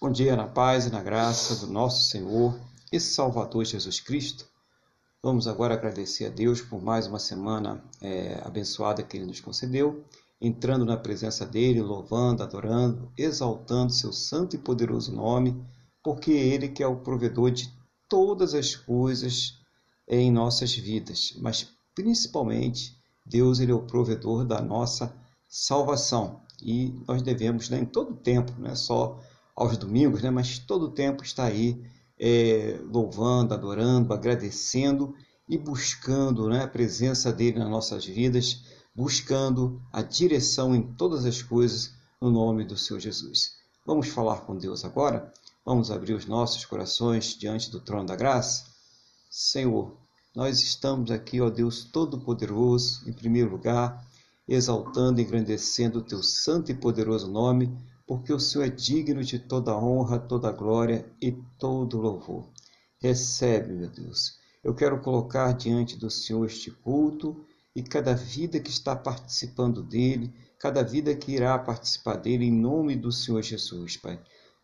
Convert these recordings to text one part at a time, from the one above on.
Bom dia, na paz e na graça do nosso Senhor e Salvador Jesus Cristo. Vamos agora agradecer a Deus por mais uma semana é, abençoada que Ele nos concedeu, entrando na presença dEle, louvando, adorando, exaltando Seu santo e poderoso nome, porque é Ele que é o provedor de todas as coisas em nossas vidas, mas principalmente Deus ele é o provedor da nossa salvação e nós devemos né, em todo tempo, não é só aos domingos, né, mas todo tempo estar aí é, louvando, adorando, agradecendo e buscando né, a presença dele nas nossas vidas, buscando a direção em todas as coisas no nome do Senhor Jesus. Vamos falar com Deus agora? Vamos abrir os nossos corações diante do trono da graça? Senhor, nós estamos aqui, ó Deus Todo-Poderoso, em primeiro lugar, exaltando e engrandecendo o teu santo e poderoso nome, porque o Senhor é digno de toda honra, toda glória e todo louvor. Recebe, meu Deus. Eu quero colocar diante do Senhor este culto e cada vida que está participando dele, cada vida que irá participar dele, em nome do Senhor Jesus, Pai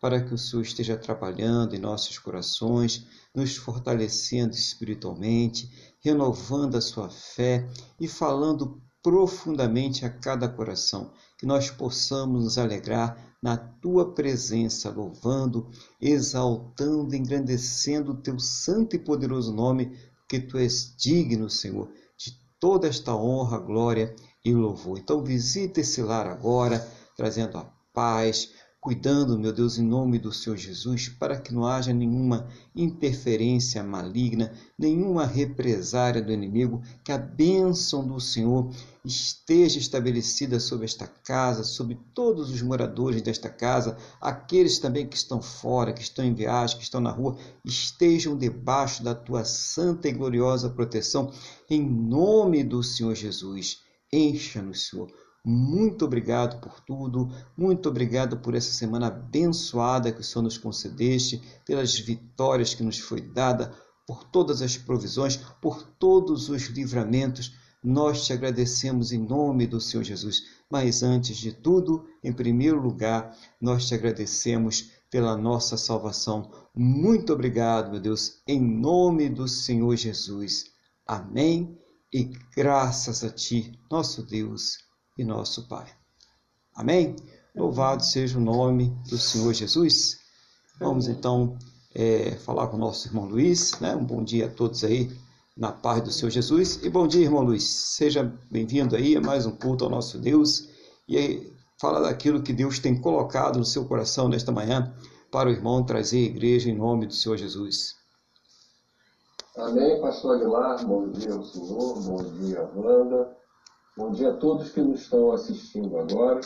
para que o Senhor esteja trabalhando em nossos corações, nos fortalecendo espiritualmente, renovando a sua fé e falando profundamente a cada coração, que nós possamos nos alegrar na tua presença, louvando, exaltando, engrandecendo o teu santo e poderoso nome, porque tu és digno, Senhor, de toda esta honra, glória e louvor. Então visita esse lar agora, trazendo a paz, cuidando, meu Deus, em nome do Senhor Jesus, para que não haja nenhuma interferência maligna, nenhuma represária do inimigo, que a bênção do Senhor esteja estabelecida sobre esta casa, sobre todos os moradores desta casa, aqueles também que estão fora, que estão em viagem, que estão na rua, estejam debaixo da tua santa e gloriosa proteção, em nome do Senhor Jesus. Encha-nos, Senhor muito obrigado por tudo, muito obrigado por essa semana abençoada que o Senhor nos concedeste, pelas vitórias que nos foi dada, por todas as provisões, por todos os livramentos. Nós te agradecemos em nome do Senhor Jesus. Mas antes de tudo, em primeiro lugar, nós te agradecemos pela nossa salvação. Muito obrigado, meu Deus, em nome do Senhor Jesus. Amém. E graças a ti, nosso Deus e nosso Pai. Amém? Louvado seja o nome do Senhor Jesus. Vamos então é, falar com o nosso irmão Luiz. Né? Um bom dia a todos aí, na paz do Senhor Jesus. E bom dia, irmão Luiz. Seja bem-vindo aí a mais um culto ao nosso Deus. E aí, fala daquilo que Deus tem colocado no seu coração nesta manhã para o irmão trazer a igreja em nome do Senhor Jesus. Amém, pastor Aguilar. Bom dia ao Senhor. Bom dia, Wanda. Bom dia a todos que nos estão assistindo agora.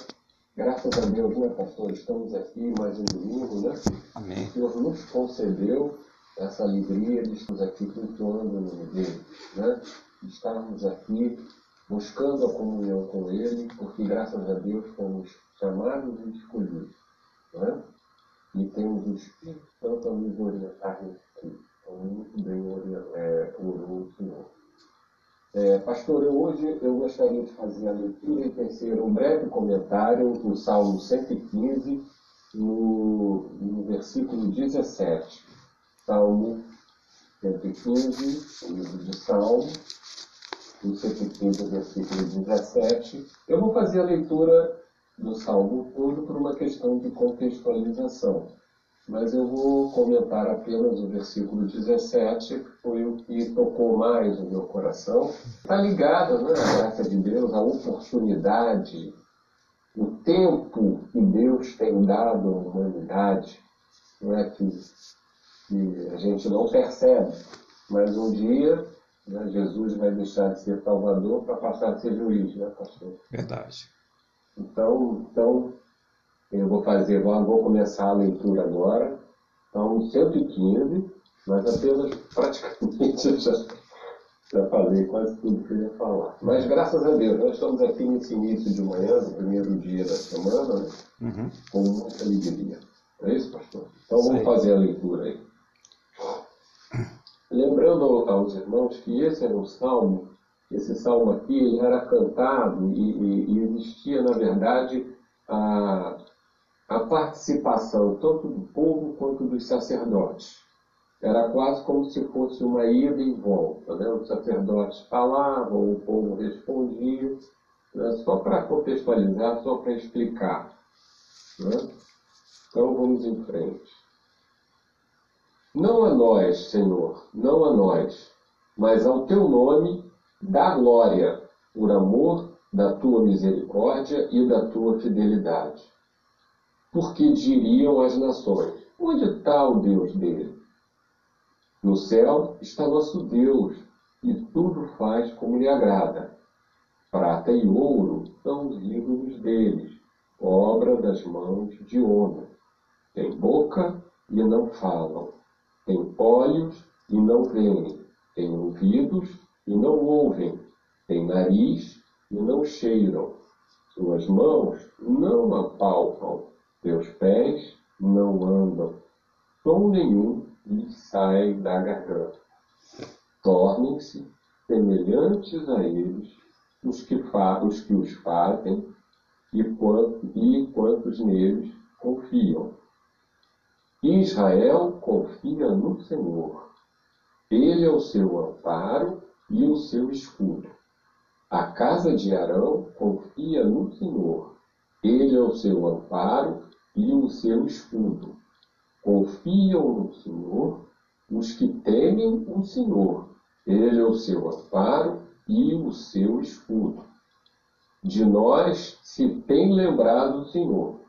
Graças a Deus, né, pastor? Estamos aqui mais um domingo, né? Amém. O Senhor nos concedeu essa alegria de estarmos aqui cultuando o nome dele, né? Estarmos aqui buscando a comunhão com ele, porque graças a Deus fomos chamados e escolhidos, né? E temos o Espírito Santo a nos orientar nisso aqui. Então, muito bem é, orou o Senhor. É, pastor, eu, hoje eu gostaria de fazer a leitura e tecer um breve comentário do Salmo 115, no, no versículo 17. Salmo 115, o livro de Salmo, no 115, versículo 17. Eu vou fazer a leitura do Salmo todo por uma questão de contextualização mas eu vou comentar apenas o versículo 17, que foi o que tocou mais o meu coração. Está ligado né, à graça de Deus, à oportunidade, o tempo que Deus tem dado à humanidade, não é que, que a gente não percebe, mas um dia né, Jesus vai deixar de ser Salvador para passar a ser juiz, né, pastor? Verdade. Então, então eu vou fazer, vou, vou começar a leitura agora. Então, 115, mas apenas praticamente já, já falei quase tudo que eu ia falar. Mas graças a Deus, nós estamos aqui nesse início de manhã, no primeiro dia da semana, né? uhum. com muita alegria. É isso, pastor? Então vamos fazer a leitura aí. Lembrando aos irmãos que esse era um salmo, esse salmo aqui ele era cantado e, e, e existia, na verdade, a, a participação tanto do povo quanto dos sacerdotes. Era quase como se fosse uma ida e volta. Né? Os sacerdotes falavam, o povo respondia, né? só para contextualizar, só para explicar. Né? Então vamos em frente. Não a nós, Senhor, não a nós, mas ao teu nome dá glória, por amor da tua misericórdia e da tua fidelidade. Porque diriam as nações: onde está o Deus dele? No céu está nosso Deus, e tudo faz como lhe agrada. Prata e ouro são os ídolos deles, obra das mãos de homem. Tem boca e não falam, tem olhos e não veem, tem ouvidos e não ouvem, tem nariz e não cheiram, suas mãos não apalpam, teus pés não andam, som nenhum lhes sai da garganta. Tornem-se semelhantes a eles os que, os, que os fazem e, e quantos neles confiam. Israel confia no Senhor. Ele é o seu amparo e o seu escudo. A casa de Arão confia no Senhor. Ele é o seu amparo e o seu escudo. Confiam no Senhor os que temem o Senhor. Ele é o seu amparo e o seu escudo. De nós se tem lembrado o Senhor.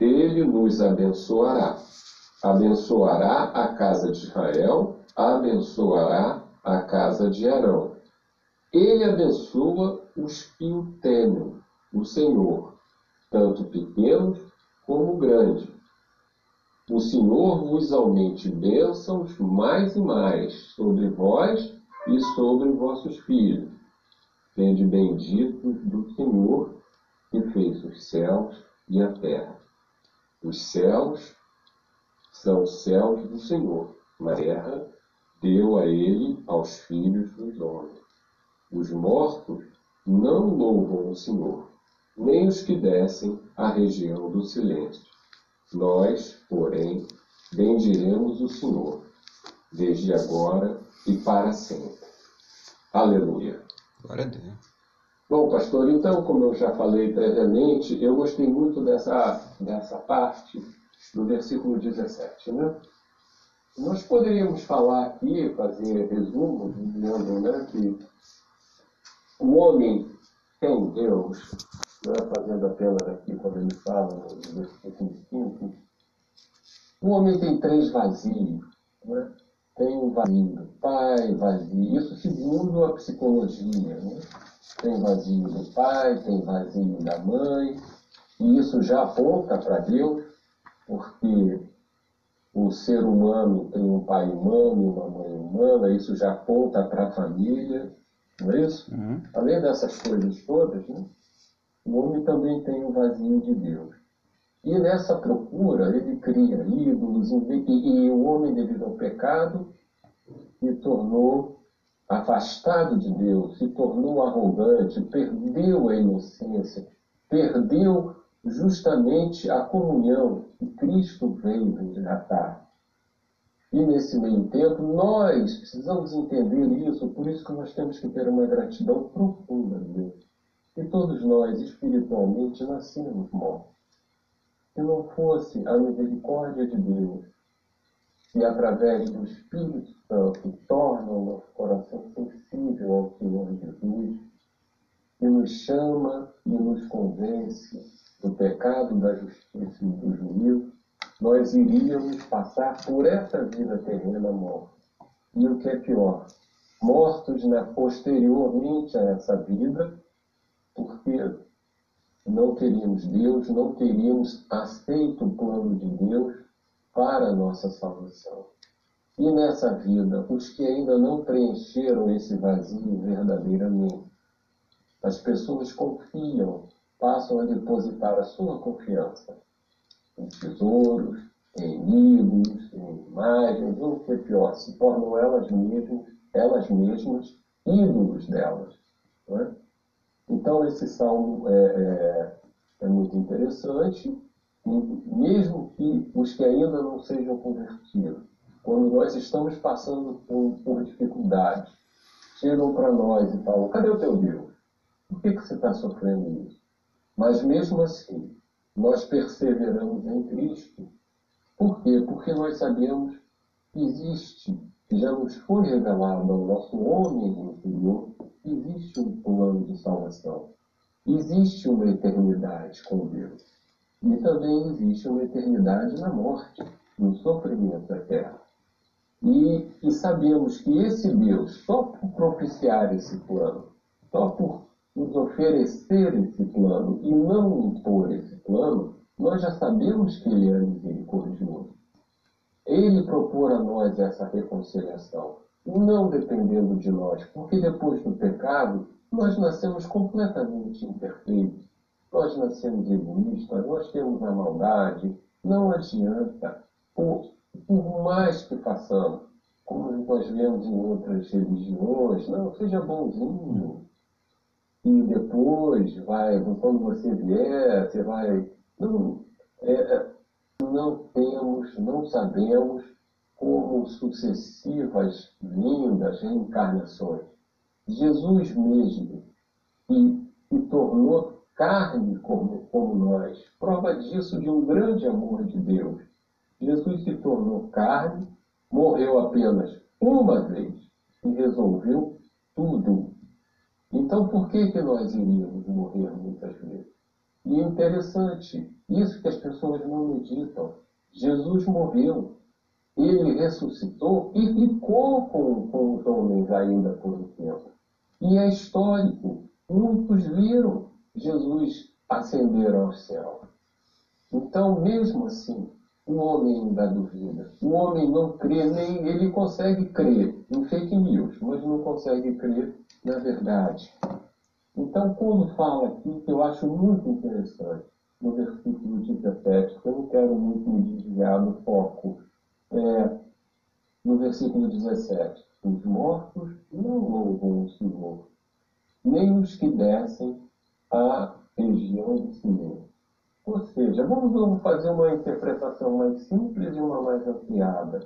Ele nos abençoará. Abençoará a casa de Israel, abençoará a casa de Arão. Ele abençoa os que o temem, o Senhor, tanto pequenos como grandes. O Senhor vos aumente bênçãos mais e mais sobre vós e sobre vossos filhos. Sede bendito do Senhor que fez os céus e a terra. Os céus são os céus do Senhor. A terra deu a ele aos filhos dos homens. Os mortos não louvam o Senhor, nem os que descem à região do silêncio. Nós, porém, bendiremos o Senhor, desde agora e para sempre. Aleluia. Glória a Deus. Bom, pastor, então, como eu já falei previamente, eu gostei muito dessa, dessa parte do versículo 17, né? Nós poderíamos falar aqui, fazer resumo, dizendo né, que o homem tem Deus, fazendo apenas aqui quando ele fala no versículo 5, o homem tem três vazios. Né? Tem o vazio do pai, vazio, isso segundo a psicologia. Né? Tem vazio do pai, tem vazio da mãe, e isso já aponta para Deus, porque o ser humano tem um pai humano e uma mãe humana, isso já aponta para a família. Não é isso? Uhum. Além dessas coisas todas, né, o homem também tem um vazio de Deus. E nessa procura, ele cria ídolos, e, o homem, devido ao pecado, se tornou afastado de Deus, se tornou arrogante, perdeu a inocência, perdeu justamente a comunhão que Cristo veio resgatar. E nesse meio tempo, nós precisamos entender isso, por isso que nós temos que ter uma gratidão profunda a Deus. E todos nós, espiritualmente, nascemos mortos. Se não fosse a misericórdia de Deus, que através do Espírito Santo torna o nosso coração sensível ao Senhor Jesus, que nos chama e nos convence do pecado, da justiça e do juízo, nós iríamos passar por essa vida terrena morta. E o que é pior, mortos né, posteriormente a essa vida, porque não teríamos Deus, não teríamos aceito o plano de Deus para a nossa salvação. E nessa vida, os que ainda não preencheram esse vazio verdadeiramente, as pessoas confiam, passam a depositar a sua confiança em tesouros, em ídolos, em imagens, ou que é pior, se tornam elas mesmas, elas mesmas ídolos delas. É? Então, esse salmo é, é, é, muito interessante mesmo que os que ainda não sejam convertidos, quando nós estamos passando por, por dificuldades, chegam para nós e falam: cadê o teu Deus? Por que, que você está sofrendo isso? Mas mesmo assim, nós perseveramos em Cristo. Por quê? Porque nós sabemos que existe, que já nos foi revelado ao nosso homem interior, existe um plano de salvação. Existe uma eternidade com Deus. E também existe uma eternidade na morte, no sofrimento da terra. E, e sabemos que esse Deus, só por propiciar esse plano, só por nos oferecer esse plano e não impor esse plano, nós já sabemos que Ele é misericordioso. Ele propor a nós essa reconciliação, não dependendo de nós, porque depois do pecado, nós nascemos completamente imperfeitos. Nós nascemos egoístas, nós temos a maldade, não adianta. Por, por mais que façamos, como nós vemos em outras religiões, não, seja bonzinho. E depois vai, quando você vier, você vai. Não, é, é não temos, não sabemos como sucessivas vindas, reencarnações. Jesus mesmo, que se tornou carne como, como nós, prova disso de um grande amor de Deus. Jesus se tornou carne, morreu apenas uma vez e resolveu tudo. Então, por que, que nós iríamos morrer muitas vezes? E é interessante, isso que as pessoas não meditam. Jesus morreu, ele ressuscitou e ficou com, com os homens ainda por um tempo. E é histórico. Muitos viram Jesus ascender ao céu. Então, mesmo assim, o homem ainda duvida. O homem não crê, nem ele consegue crer em fake news, mas não consegue crer na verdade. Então, quando fala aqui, que eu acho muito interessante, no versículo 17, que eu não quero muito me desviar do foco, é, no versículo 17, os mortos não louvam o Senhor, nem os que descem à região do Senhor. Ou seja, vamos fazer uma interpretação mais simples e uma mais ampliada.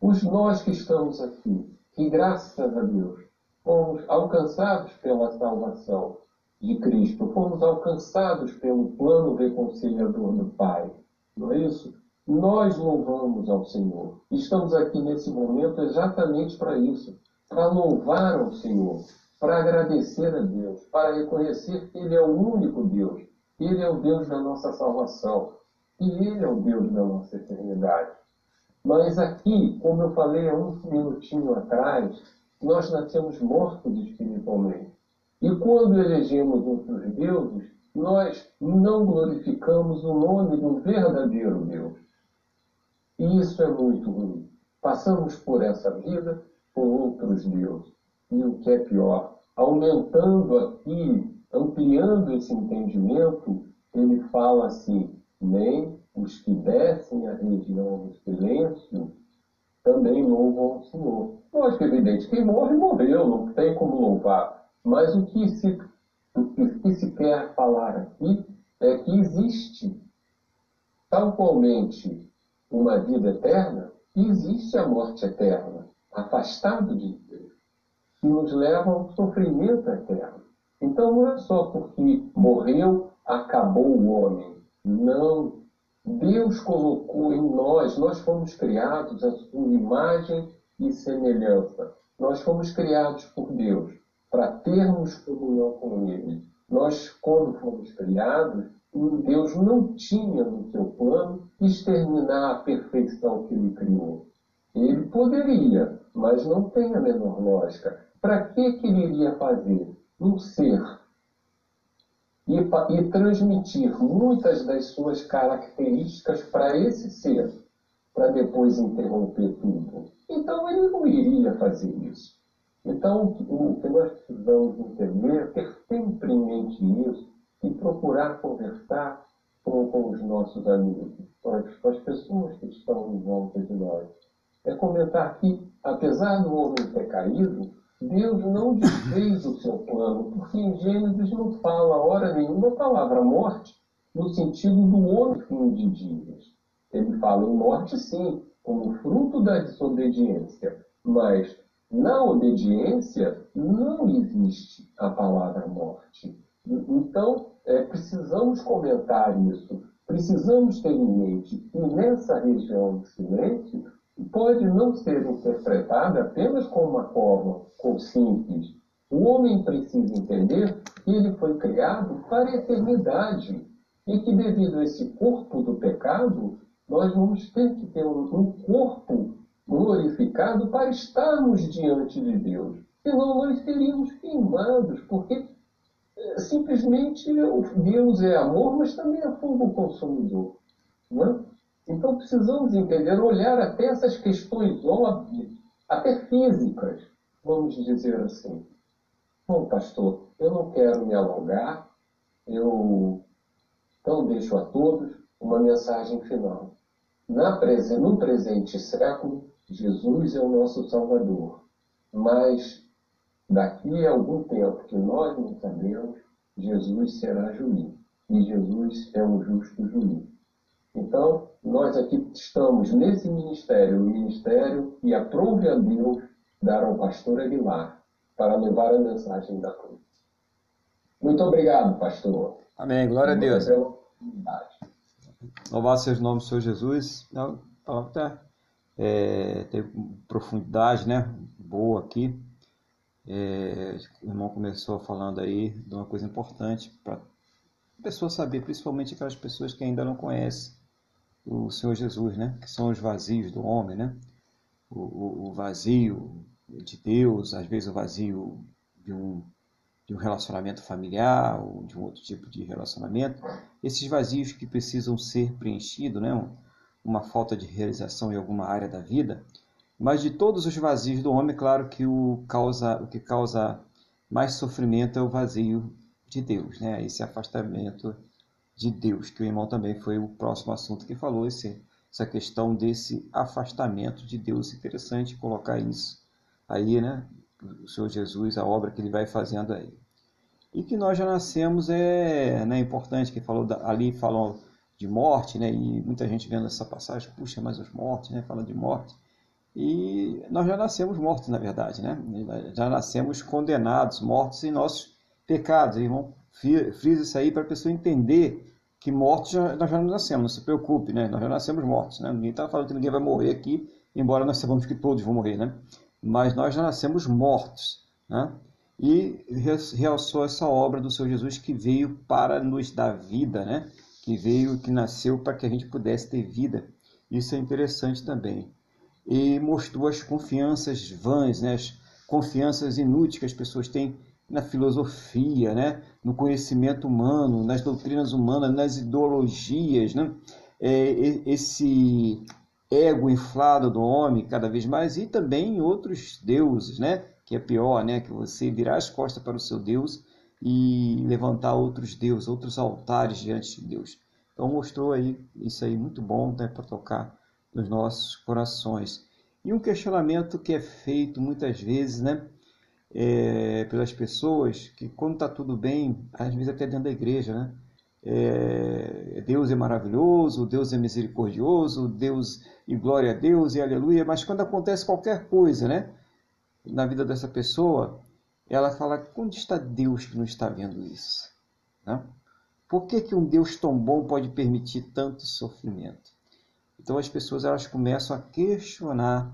Os nós que estamos aqui, que graças a Deus fomos alcançados pela salvação de Cristo, fomos alcançados pelo plano reconciliador do Pai, não é isso? Nós louvamos ao Senhor. Estamos aqui nesse momento exatamente para isso, para louvar ao Senhor, para agradecer a Deus, para reconhecer que Ele é o único Deus ele é o Deus da nossa salvação. E Ele é o Deus da nossa eternidade. Mas aqui, como eu falei há um minutinho atrás, nós nascemos mortos espiritualmente. E quando elegemos outros deuses, nós não glorificamos o nome do verdadeiro Deus. E isso é muito ruim. Passamos por essa vida por outros deuses. E o que é pior, aumentando aqui ampliando esse entendimento, ele fala assim: nem os que descem a região do silêncio também louvam o Senhor. Lógico, é evidente, quem morre, morreu, não tem como louvar. Mas o que se, o que se quer falar aqui é que existe, tal qualmente, uma vida eterna, existe a morte eterna, afastado de Deus, que nos leva ao sofrimento eterno. Então não é só porque morreu, acabou o homem. Não. Deus colocou em nós, nós fomos criados à sua imagem e semelhança. Nós fomos criados por Deus para termos comunhão com Ele. Nós, quando fomos criados, Deus não tinha no seu plano exterminar a perfeição que Ele criou. Ele poderia, mas não tem a menor lógica. Para que, ele iria fazer? um ser e, e transmitir muitas das suas características para esse ser, para depois interromper tudo. Então ele não iria fazer isso. Então o que nós precisamos entender é ter sempre em mente isso e procurar conversar com, com os nossos amigos, com as, pessoas que estão em volta de nós. É comentar que, apesar do homem ter caído, Deus não desfez o seu plano, porque em Gênesis não fala hora nenhuma a palavra morte. no sentido do homem fim de dias. Ele fala em morte, sim, como fruto da desobediência, mas na obediência não existe a palavra morte. Então, é, precisamos comentar isso, precisamos ter em mente que nessa região de silêncio pode não ser interpretada apenas como uma forma com simples. O homem precisa entender que ele foi criado para a eternidade e que devido a esse corpo do pecado, nós vamos ter que ter um corpo glorificado para estarmos diante de Deus. Senão nós seríamos queimados, porque simplesmente Deus é amor, mas também é fogo consumidor. Não é? Então precisamos entender, olhar até essas questões óbvias, até físicas, vamos dizer assim. Bom, pastor, eu não quero me alongar, eu então deixo a todos uma mensagem final. Na, no presente século, Jesus é o nosso Salvador. Mas daqui a algum tempo que nós não sabemos, Jesus será juiz. E Jesus é um justo juiz. Então, nós aqui estamos nesse ministério, o ministério que aprove a Deus dar ao pastor Aguilar para levar a mensagem da cruz. Muito obrigado, pastor. Amém. Glória a Deus. Louvado seja o nome do Senhor Jesus. Não, tá é, tem profundidade né, boa aqui. É, o irmão começou falando aí de uma coisa importante para a pessoa saber, principalmente aquelas pessoas que ainda não conhecem o Senhor Jesus, né? que são os vazios do homem, né? o, o, o vazio de Deus, às vezes o vazio de um, de um relacionamento familiar ou de um outro tipo de relacionamento, esses vazios que precisam ser preenchidos, né? uma falta de realização em alguma área da vida, mas de todos os vazios do homem, claro que o, causa, o que causa mais sofrimento é o vazio de Deus, né? esse afastamento de Deus, que o irmão também foi o próximo assunto que falou, esse, essa questão desse afastamento de Deus. Interessante colocar isso aí, né? O Senhor Jesus, a obra que ele vai fazendo aí. E que nós já nascemos é né, importante, que falou ali falou de morte, né? E muita gente vendo essa passagem, puxa, mas os mortos, né? Fala de morte. E nós já nascemos mortos, na verdade, né? Já nascemos condenados, mortos em nossos pecados. Irmão, frisa isso aí para a pessoa entender que mortos já, nós já nascemos, não se preocupe, né? Nós já nascemos mortos, né? Ninguém está falando que ninguém vai morrer aqui, embora nós saibamos que todos vão morrer, né? Mas nós já nascemos mortos, né? E realçou essa obra do Senhor Jesus que veio para nos dar vida, né? que veio, que nasceu para que a gente pudesse ter vida. Isso é interessante também. E mostrou as confianças vãs, né? as confianças inúteis que as pessoas têm na filosofia, né? no conhecimento humano, nas doutrinas humanas, nas ideologias. Né? É, esse ego inflado do homem cada vez mais e também em outros deuses, né? que é pior, né? que você virar as costas para o seu Deus e levantar outros deuses, outros altares diante de Deus. Então mostrou aí isso aí muito bom né, para tocar nos nossos corações. E um questionamento que é feito muitas vezes, né, é, pelas pessoas, que quando está tudo bem, às vezes até dentro da igreja, né, é, Deus é maravilhoso, Deus é misericordioso, Deus e glória a Deus e aleluia, mas quando acontece qualquer coisa, né, na vida dessa pessoa, ela fala: onde está Deus que não está vendo isso? Né? Por que, que um Deus tão bom pode permitir tanto sofrimento? Então as pessoas elas começam a questionar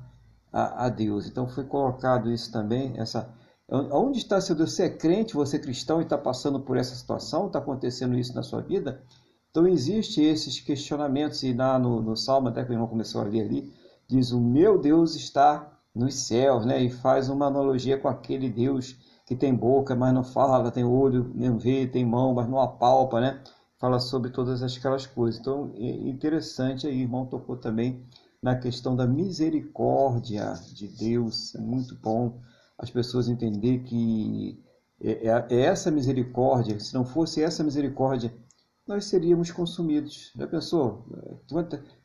a, a Deus. Então foi colocado isso também, essa onde está seu Deus? Você é crente, você é cristão e está passando por essa situação, está acontecendo isso na sua vida? Então existe esses questionamentos e lá no, no Salmo, até que o irmão começou a ler ali, diz o meu Deus está nos céus, né? E faz uma analogia com aquele Deus que tem boca, mas não fala, tem olho, não vê, tem mão, mas não apalpa, né? Fala sobre todas aquelas coisas. Então, é interessante aí, irmão tocou também na questão da misericórdia de Deus. É muito bom as pessoas entender que é, é, é essa misericórdia, se não fosse essa misericórdia, nós seríamos consumidos. Já pensou?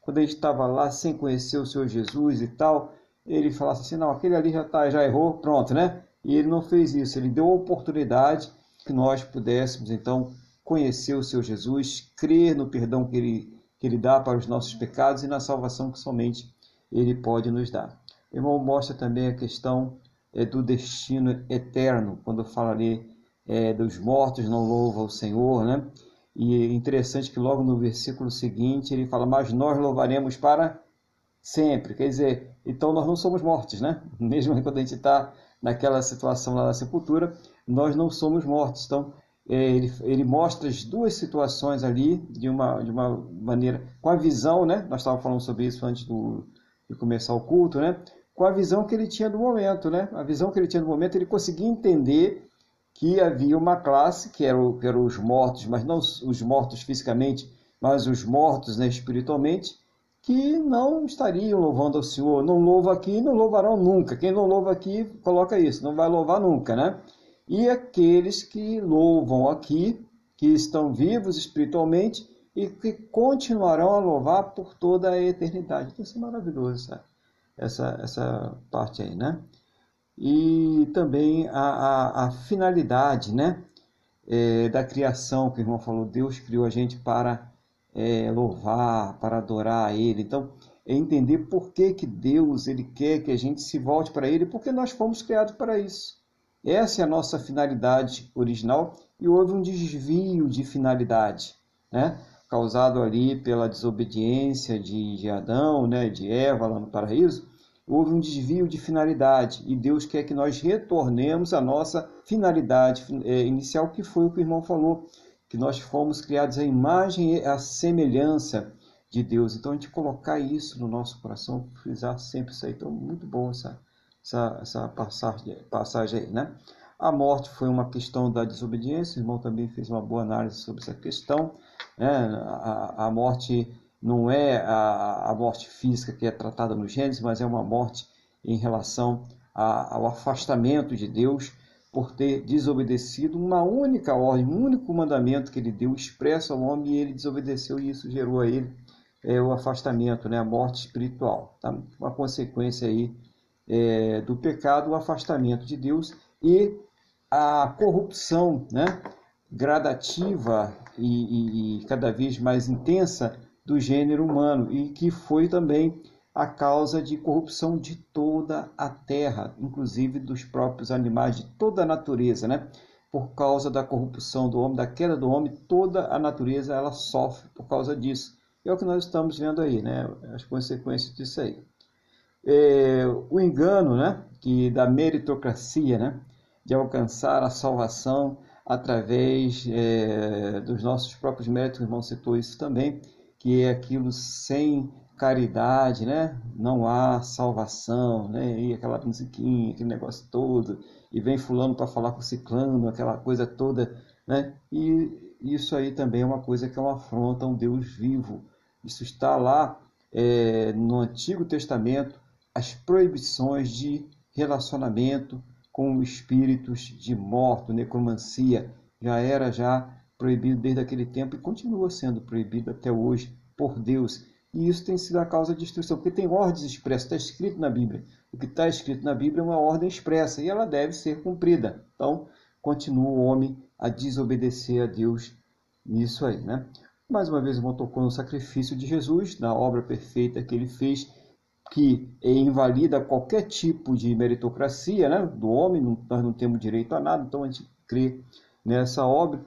Quando a gente estava lá sem conhecer o Senhor Jesus e tal, ele falasse assim, não, aquele ali já, tá, já errou, pronto, né? E ele não fez isso, ele deu a oportunidade que nós pudéssemos então conhecer o seu Jesus, crer no perdão que ele, que ele dá para os nossos pecados e na salvação que somente ele pode nos dar. O irmão mostra também a questão é, do destino eterno, quando fala ali é, dos mortos não louvam o Senhor, né? E é interessante que logo no versículo seguinte ele fala: Mas nós louvaremos para sempre. Quer dizer, então nós não somos mortos, né? Mesmo quando a gente está naquela situação lá da sepultura, nós não somos mortos. Então ele, ele mostra as duas situações ali de uma, de uma maneira, com a visão, né? Nós estávamos falando sobre isso antes do, de começar o culto, né? Com a visão que ele tinha do momento, né? A visão que ele tinha do momento, ele conseguia entender que havia uma classe, que eram, eram os mortos, mas não os mortos fisicamente, mas os mortos né, espiritualmente, que não estariam louvando ao Senhor. Não louva aqui, não louvarão nunca. Quem não louva aqui, coloca isso, não vai louvar nunca, né? E aqueles que louvam aqui, que estão vivos espiritualmente e que continuarão a louvar por toda a eternidade. Isso é maravilhoso, essa, essa, essa parte aí, né? e também a, a, a finalidade né, é, da criação, que o irmão falou, Deus criou a gente para é, louvar, para adorar a Ele. Então, é entender por que, que Deus ele quer que a gente se volte para Ele, porque nós fomos criados para isso. Essa é a nossa finalidade original e houve um desvio de finalidade, né? causado ali pela desobediência de, de Adão, né? de Eva lá no paraíso, houve um desvio de finalidade e Deus quer que nós retornemos à nossa finalidade é, inicial, que foi o que o irmão falou, que nós fomos criados à imagem e à semelhança de Deus. Então, a gente colocar isso no nosso coração, frisar sempre isso aí. Então, muito bom essa, essa, essa passagem, passagem aí, né? A morte foi uma questão da desobediência, o irmão também fez uma boa análise sobre essa questão. Né? A, a morte não é a, a morte física que é tratada no Gênesis, mas é uma morte em relação a, ao afastamento de Deus por ter desobedecido uma única ordem, um único mandamento que ele deu expresso ao homem e ele desobedeceu e isso gerou a ele é, o afastamento, né, a morte espiritual. Tá? Uma consequência aí é, do pecado, o afastamento de Deus e a corrupção né, gradativa e, e, e cada vez mais intensa do gênero humano e que foi também a causa de corrupção de toda a terra, inclusive dos próprios animais, de toda a natureza, né? Por causa da corrupção do homem, da queda do homem, toda a natureza ela sofre por causa disso. É o que nós estamos vendo aí, né? As consequências disso aí. É, o engano, né? Que da meritocracia, né? De alcançar a salvação através é, dos nossos próprios méritos, o irmão citou isso também que é aquilo sem caridade, né? Não há salvação, né? E aquela musiquinha, aquele negócio todo, e vem fulano para falar com ciclano, aquela coisa toda, né? E isso aí também é uma coisa que é uma afronta a um Deus vivo. Isso está lá é, no Antigo Testamento, as proibições de relacionamento com espíritos de morto, necromancia, já era já proibido desde aquele tempo e continua sendo proibido até hoje por Deus. E isso tem sido a causa de destruição, porque tem ordens expressas, está escrito na Bíblia. O que está escrito na Bíblia é uma ordem expressa e ela deve ser cumprida. Então, continua o homem a desobedecer a Deus nisso aí, né? Mais uma vez, o irmão tocou no sacrifício de Jesus, na obra perfeita que ele fez, que invalida qualquer tipo de meritocracia né, do homem, nós não temos direito a nada, então a gente crê nessa obra.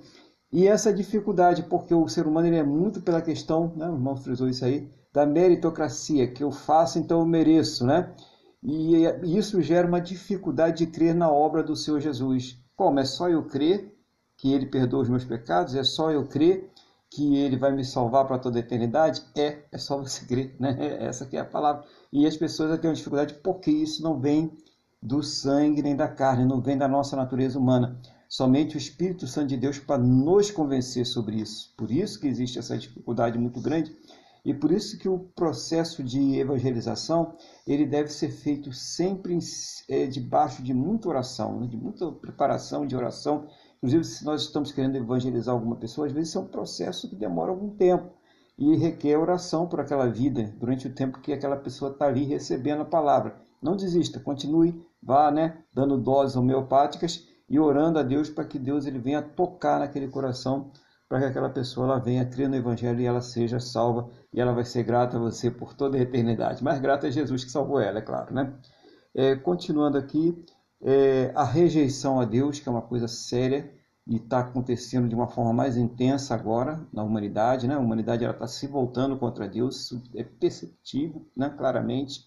E essa dificuldade, porque o ser humano ele é muito pela questão, né, o irmão frisou isso aí, da meritocracia, que eu faço, então eu mereço, né? E isso gera uma dificuldade de crer na obra do Senhor Jesus. Como? É só eu crer que Ele perdoa os meus pecados? É só eu crer que Ele vai me salvar para toda a eternidade? É, é só você crer, né? Essa que é a palavra. E as pessoas têm uma dificuldade porque isso não vem do sangue nem da carne, não vem da nossa natureza humana. Somente o Espírito Santo de Deus para nos convencer sobre isso. Por isso que existe essa dificuldade muito grande e por isso que o processo de evangelização ele deve ser feito sempre é, debaixo de muita oração, né? de muita preparação de oração. Inclusive, se nós estamos querendo evangelizar alguma pessoa, às vezes é um processo que demora algum tempo e requer oração por aquela vida durante o tempo que aquela pessoa está ali recebendo a palavra. Não desista, continue, vá, né, dando doses homeopáticas e orando a Deus para que Deus ele venha tocar naquele coração para que aquela pessoa ela venha crer no Evangelho e ela seja salva e ela vai ser grata a você por toda a eternidade. Mais grata é Jesus que salvou ela, é claro, né? É, continuando aqui, é, a rejeição a Deus, que é uma coisa séria e está acontecendo de uma forma mais intensa agora na humanidade, né? A humanidade está se voltando contra Deus, isso é perceptível, né? Claramente.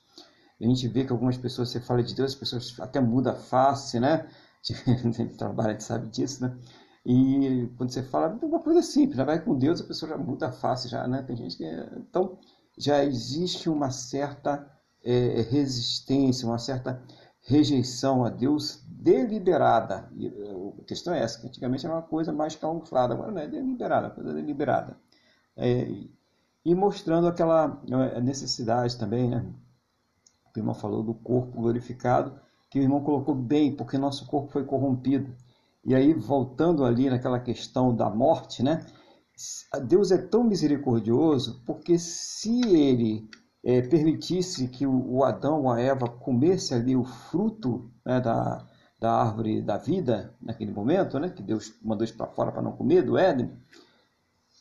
A gente vê que algumas pessoas, você fala de Deus, as pessoas até mudam a face, né? A gente trabalha, a gente sabe disso, né? E quando você fala uma coisa simples, já vai com Deus, a pessoa já muda a face, já, né? Tem gente que. Então, já existe uma certa é, resistência, uma certa rejeição a Deus deliberada. E a questão é essa, que antigamente era uma coisa mais camuflada, agora não é deliberada, coisa deliberada. É, e mostrando aquela é, necessidade também, né? O irmão falou do corpo glorificado, que o irmão colocou bem, porque nosso corpo foi corrompido. E aí, voltando ali naquela questão da morte, né? Deus é tão misericordioso porque se ele é, permitisse que o, Adão ou a Eva comesse ali o fruto né, da, da árvore da vida, naquele momento, né, que Deus mandou eles para fora para não comer do Éden,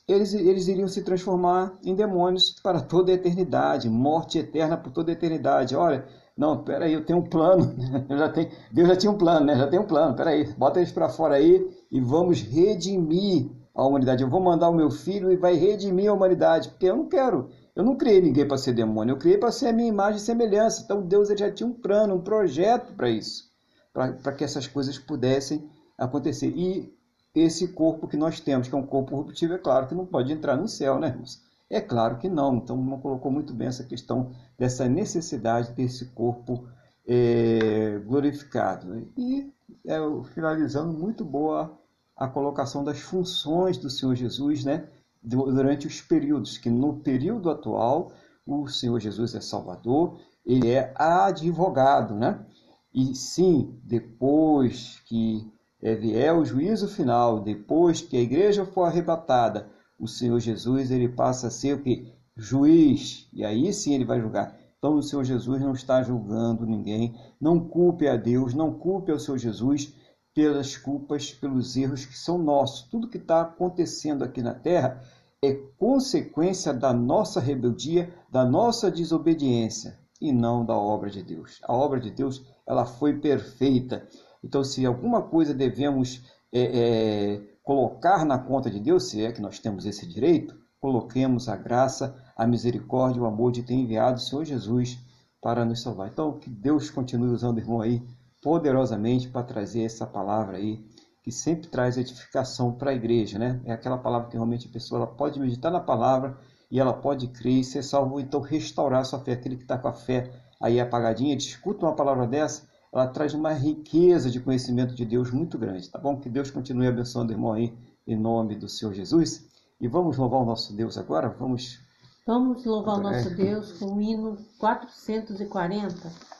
eles, eles iriam se transformar em demônios para toda a eternidade, morte eterna por toda a eternidade. Olha, não, peraí, eu tenho um plano. Eu já tenho, Deus já tinha um plano, né? Já tem um plano. Peraí, bota eles para fora aí e vamos redimir a humanidade. Eu vou mandar o meu filho e vai redimir a humanidade, porque eu não quero. Eu não criei ninguém para ser demônio, eu criei para ser a minha imagem e semelhança. Então Deus já tinha um plano, um projeto para isso, para que essas coisas pudessem acontecer. E esse corpo que nós temos, que é um corpo corruptível, é claro que não pode entrar no céu, né, irmãos? É claro que não. Então, não colocou muito bem essa questão dessa necessidade desse corpo é, glorificado. E é, finalizando, muito boa a colocação das funções do Senhor Jesus, né? Durante os períodos, que no período atual o Senhor Jesus é Salvador, ele é advogado, né? E sim, depois que é, vier o juízo final, depois que a igreja for arrebatada, o Senhor Jesus ele passa a ser o que? Juiz. E aí sim ele vai julgar. Então o Senhor Jesus não está julgando ninguém. Não culpe a Deus, não culpe ao Senhor Jesus pelas culpas, pelos erros que são nossos. Tudo que está acontecendo aqui na terra é consequência da nossa rebeldia, da nossa desobediência e não da obra de Deus. A obra de Deus ela foi perfeita. Então, se alguma coisa devemos é, é, colocar na conta de Deus, se é que nós temos esse direito, coloquemos a graça, a misericórdia, o amor de ter enviado o Senhor Jesus para nos salvar. Então, que Deus continue usando o irmão aí poderosamente para trazer essa palavra aí, que sempre traz edificação para a igreja, né? É aquela palavra que realmente a pessoa ela pode meditar na palavra e ela pode crer e ser salvo, então restaurar sua fé. Aquele que está com a fé aí apagadinha, ele escuta uma palavra dessa, ela traz uma riqueza de conhecimento de Deus muito grande, tá bom? Que Deus continue abençoando o irmão aí, em nome do Senhor Jesus. E vamos louvar o nosso Deus agora? Vamos. Vamos louvar o nosso Deus com o hino 440.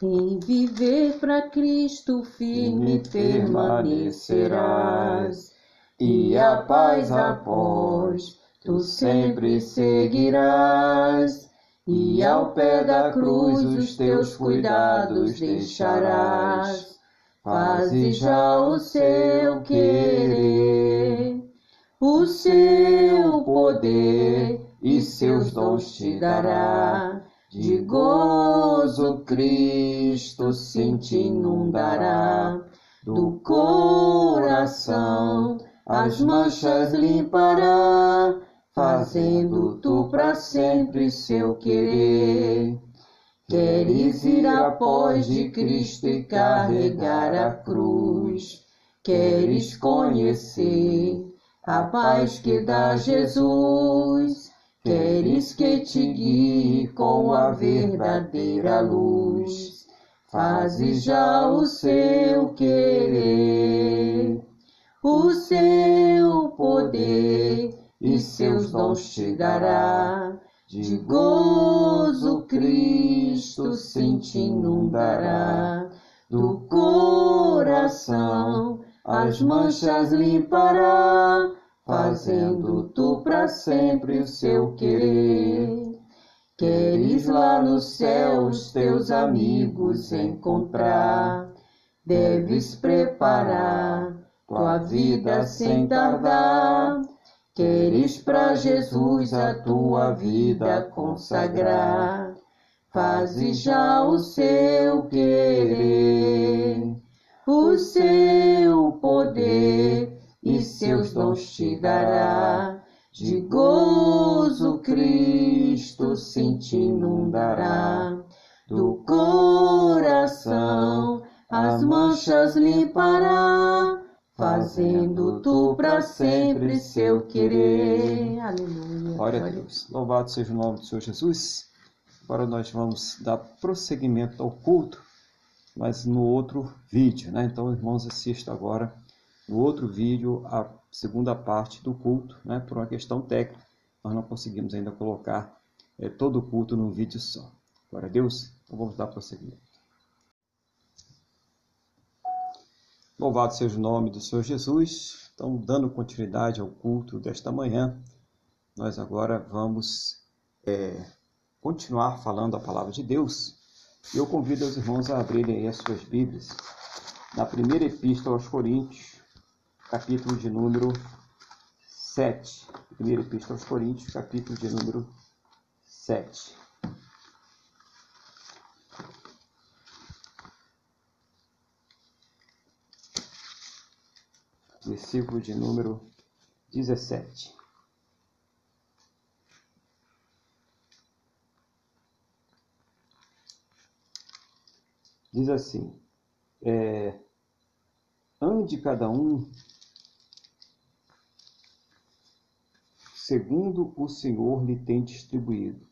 Em viver para Cristo firme permanecerás, e a paz após tu sempre seguirás, e ao pé da cruz os teus cuidados deixarás. Faze já o seu querer, o seu poder e seus dons te dará de gozo Cristo se te inundará do coração, as manchas limpará, fazendo tu para sempre seu querer. Queres ir após de Cristo e carregar a cruz, queres conhecer a paz que dá Jesus Queres que te guie com a verdadeira luz, faze já o seu querer, o seu poder e seus dons te dará. De gozo Cristo sim te inundará, do coração as manchas limpará fazendo tu para sempre o seu querer. Queres lá no céu os teus amigos encontrar, deves preparar tua vida sem tardar. Queres para Jesus a tua vida consagrar, faze já o seu querer, o seu poder seus dons te dará. De gozo Cristo sim te inundará, do coração as manchas limpará, fazendo tu para sempre seu querer. Aleluia. Glória a Deus. Louvado seja o nome do Senhor Jesus. Agora nós vamos dar prosseguimento ao culto, mas no outro vídeo, né? Então, irmãos, assistam agora no outro vídeo a segunda parte do culto, né? Por uma questão técnica, nós não conseguimos ainda colocar é, todo o culto num vídeo só. Glória a Deus. Então vamos dar prosseguimento. Louvado seja o nome do Senhor Jesus. Então, dando continuidade ao culto desta manhã, nós agora vamos é, continuar falando a palavra de Deus. Eu convido os irmãos a abrirem as suas Bíblias na primeira epístola aos Coríntios, capítulo de número 7. Primeira epístola aos Coríntios, capítulo de número 7. versículo de número 17. Diz assim: é, ande cada um segundo o Senhor lhe tem distribuído,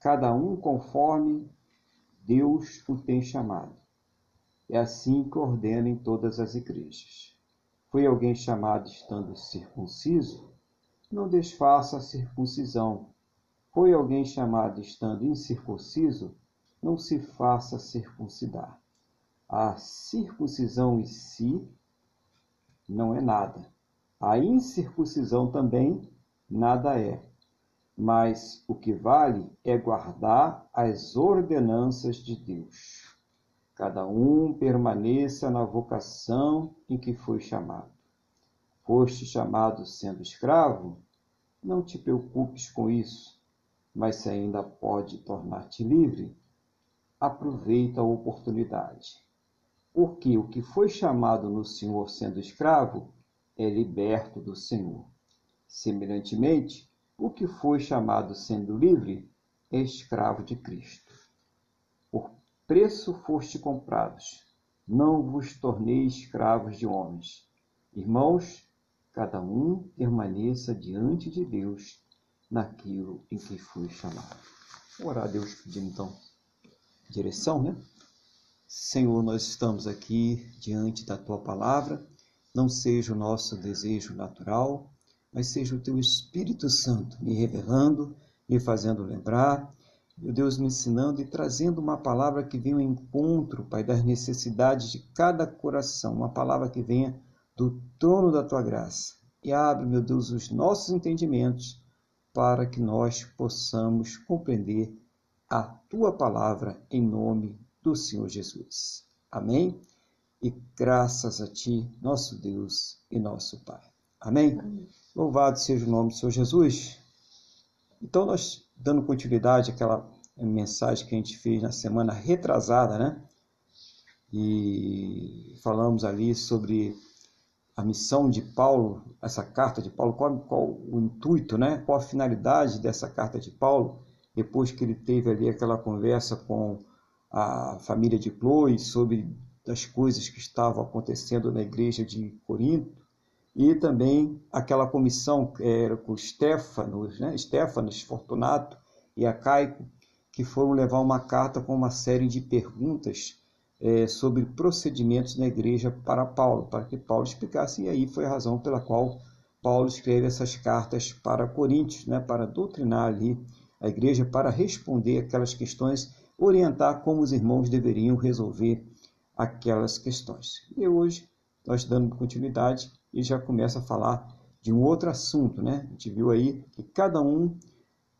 cada um conforme Deus o tem chamado. É assim que ordena em todas as igrejas. Foi alguém chamado estando circunciso? Não desfaça a circuncisão. Foi alguém chamado estando incircunciso? Não se faça circuncidar. A circuncisão em si não é nada. A incircuncisão também nada é. Mas o que vale é guardar as ordenanças de Deus cada um permaneça na vocação em que foi chamado. Foste chamado sendo escravo? Não te preocupes com isso, mas se ainda pode tornar-te livre, aproveita a oportunidade. Porque o que foi chamado no Senhor sendo escravo é liberto do Senhor. Semelhantemente, o que foi chamado sendo livre é escravo de Cristo preço foste comprados. Não vos tornei escravos de homens. Irmãos, cada um permaneça diante de Deus naquilo em que foi chamado. Vou orar a Deus pedindo então direção, né? Senhor, nós estamos aqui diante da tua palavra. Não seja o nosso desejo natural, mas seja o teu Espírito Santo me revelando, me fazendo lembrar meu Deus, me ensinando e trazendo uma palavra que venha ao encontro, Pai, das necessidades de cada coração, uma palavra que venha do trono da tua graça. E abre, meu Deus, os nossos entendimentos para que nós possamos compreender a tua palavra em nome do Senhor Jesus. Amém? E graças a ti, nosso Deus e nosso Pai. Amém? Amém. Louvado seja o nome do Senhor Jesus. Então, nós dando continuidade àquela mensagem que a gente fez na semana retrasada, né? E falamos ali sobre a missão de Paulo, essa carta de Paulo, qual, qual o intuito, né? Qual a finalidade dessa carta de Paulo, depois que ele teve ali aquela conversa com a família de Chloe sobre as coisas que estavam acontecendo na igreja de Corinto, e também aquela comissão era com Stefanos, né? Stefanos, Fortunato e Acaico, que foram levar uma carta com uma série de perguntas é, sobre procedimentos na igreja para Paulo, para que Paulo explicasse, e aí foi a razão pela qual Paulo escreve essas cartas para Coríntios, né? para doutrinar ali a igreja, para responder aquelas questões, orientar como os irmãos deveriam resolver aquelas questões. E hoje, nós dando continuidade, e já começa a falar de um outro assunto, né? A gente viu aí que cada um,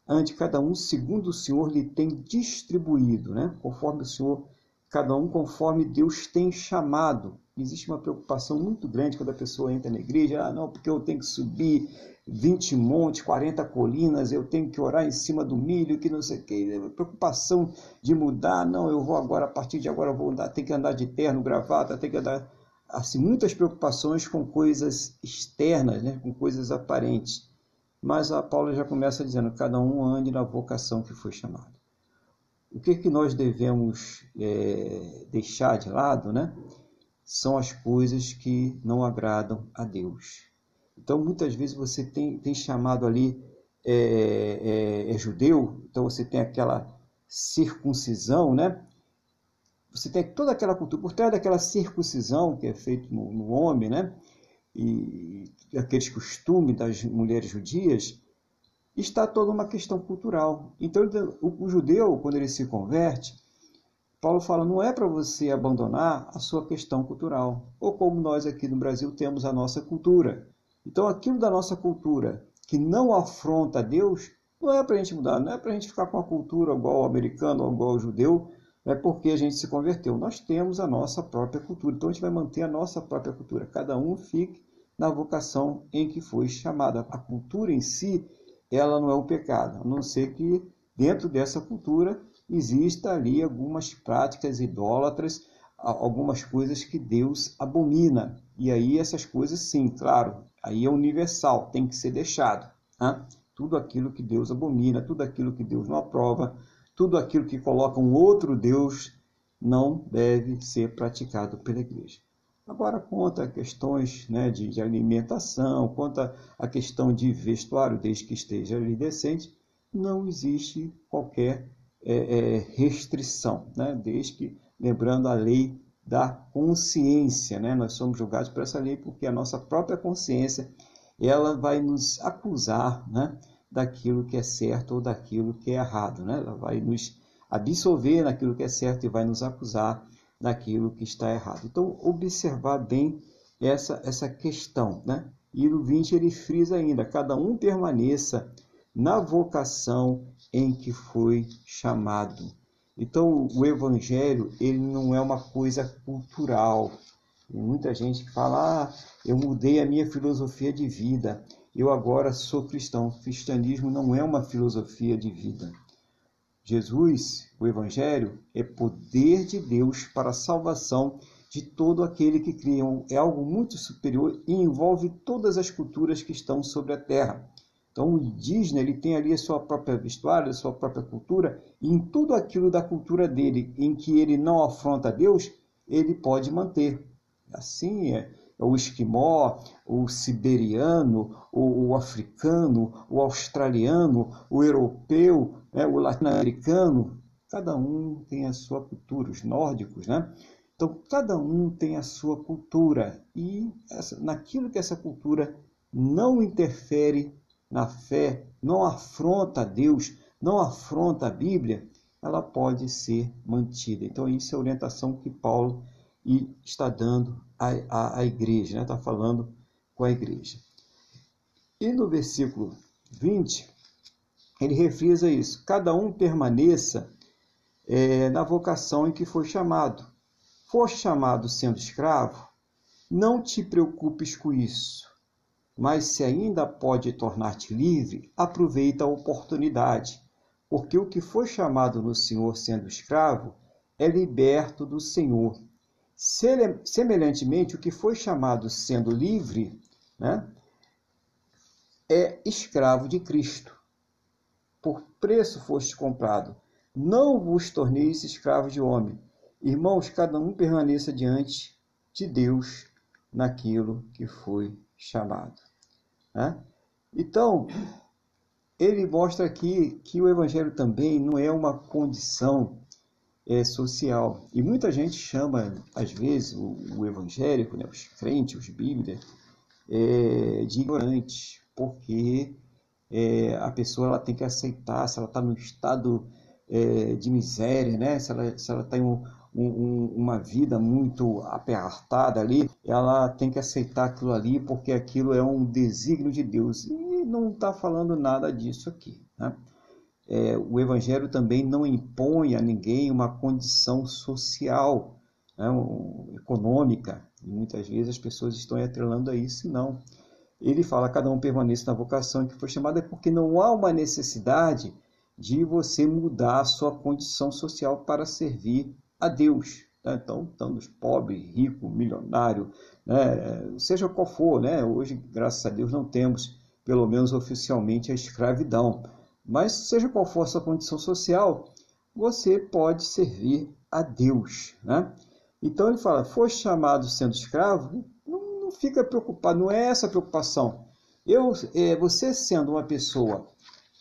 ante cada um, segundo o Senhor lhe tem distribuído, né? Conforme o Senhor, cada um conforme Deus tem chamado. Existe uma preocupação muito grande quando a pessoa entra na igreja, ah, não, porque eu tenho que subir 20 montes, 40 colinas, eu tenho que orar em cima do milho, que não sei o que, preocupação de mudar, não, eu vou agora, a partir de agora eu vou andar, tem que andar de terno, gravata, tem que andar, assim, muitas preocupações com coisas externas, né, com coisas aparentes. Mas a Paula já começa dizendo, cada um ande na vocação que foi chamado. O que, que nós devemos é, deixar de lado, né? São as coisas que não agradam a Deus então, muitas vezes você tem, tem chamado ali é, é, é, judeu, então você tem aquela circuncisão, né? Você tem toda aquela cultura, por trás daquela circuncisão que é feita no, no homem, né? E, e aqueles costumes das mulheres judias, está toda uma questão cultural. Então, o, o judeu, quando ele se converte, Paulo fala, não é para você abandonar a sua questão cultural. Ou como nós aqui no Brasil temos a nossa cultura. Então, aquilo da nossa cultura que não afronta Deus, não é para a gente mudar, não é para a gente ficar com a cultura igual o americano ou igual o judeu, é porque a gente se converteu. Nós temos a nossa própria cultura, então a gente vai manter a nossa própria cultura. Cada um fique na vocação em que foi chamada. A cultura em si, ela não é um pecado, a não ser que dentro dessa cultura exista ali algumas práticas idólatras, algumas coisas que Deus abomina. E aí essas coisas, sim, claro, Aí é universal, tem que ser deixado. Né? Tudo aquilo que Deus abomina, tudo aquilo que Deus não aprova, tudo aquilo que coloca um outro Deus não deve ser praticado pela igreja. Agora, quanto a questões né, de, de, alimentação, quanto a questão de vestuário, desde que esteja ali decente, não existe qualquer é, é, restrição, né? desde que, lembrando a lei da consciência, né? Nós somos julgados por essa lei porque a nossa própria consciência ela vai nos acusar, né? Daquilo que é certo ou daquilo que é errado, né? Ela vai nos absolver naquilo que é certo e vai nos acusar daquilo que está errado. Então, observar bem essa essa questão, né? E no 20 ele frisa ainda: cada um permaneça na vocação em que foi chamado. Então, o evangelho, ele não é uma coisa cultural. Tem muita gente que fala: "Ah, eu mudei a minha filosofia de vida. Eu agora sou cristão". O cristianismo não é uma filosofia de vida. Jesus, o evangelho, é poder de Deus para a salvação de todo aquele que crê. É algo muito superior e envolve todas as culturas que estão sobre a terra. Então, o indígena ele tem ali a sua própria vestuário, a sua própria cultura, e em tudo aquilo da cultura dele em que ele não afronta Deus, ele pode manter. Assim é o esquimó, o siberiano, o, o, africano, o australiano, o europeu, né, o latino-americano, cada um tem a sua cultura, os nórdicos, né? Então, cada um tem a sua cultura e essa, naquilo que essa cultura não interfere na fé, não afronta Deus, não afronta a Bíblia, ela pode ser mantida. Então, isso é a orientação que Paulo está dando à igreja, né? está falando com a igreja. E no versículo 20, ele refrisa isso: cada um permaneça é, na vocação em que foi chamado. For chamado sendo escravo, não te preocupes com isso mas se ainda pode tornar-te livre, aproveita a oportunidade, porque o que foi chamado no Senhor sendo escravo é liberto do Senhor. Semelhantemente, o que foi chamado sendo livre né, é escravo de Cristo. Por preço foste comprado. Não vos torneis escravos de homem. Irmãos, cada um permaneça diante de Deus naquilo que foi chamado. Né? Então, ele mostra aqui que o evangelho também não é uma condição é, social. E muita gente chama, às vezes, o, o evangélico, né, os crentes, os bíblias, é, de ignorantes, porque é, a pessoa ela tem que aceitar se ela está no estado é, de miséria, né? se ela está em um, um, uma vida muito apertada ali, ela tem que aceitar aquilo ali porque aquilo é um desígnio de Deus. E não está falando nada disso aqui. Né? É, o Evangelho também não impõe a ninguém uma condição social, né, econômica. E muitas vezes as pessoas estão atrelando a isso, não. Ele fala: cada um permaneça na vocação que foi chamado, é porque não há uma necessidade de você mudar a sua condição social para servir a Deus. Né? Então, estando pobre, rico, milionário, né? seja qual for, né? hoje, graças a Deus, não temos, pelo menos oficialmente, a escravidão. Mas, seja qual for sua condição social, você pode servir a Deus. Né? Então, ele fala: foi chamado sendo escravo, não, não fica preocupado, não é essa a preocupação. Eu, é, você sendo uma pessoa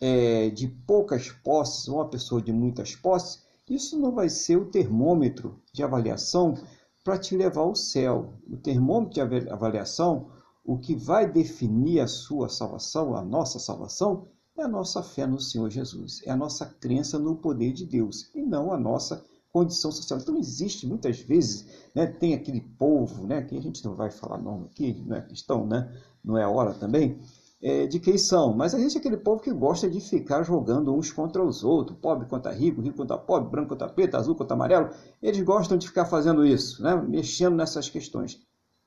é, de poucas posses, uma pessoa de muitas posses, isso não vai ser o termômetro de avaliação para te levar ao céu. O termômetro de avaliação, o que vai definir a sua salvação, a nossa salvação, é a nossa fé no Senhor Jesus, é a nossa crença no poder de Deus e não a nossa condição social. Então existe muitas vezes, né, tem aquele povo, né, que a gente não vai falar nome aqui, não é questão, né, não é hora também, é, de quem são, mas a gente é aquele povo que gosta de ficar jogando uns contra os outros, pobre contra rico, rico contra pobre, branco contra preto, azul contra amarelo. Eles gostam de ficar fazendo isso, né? mexendo nessas questões.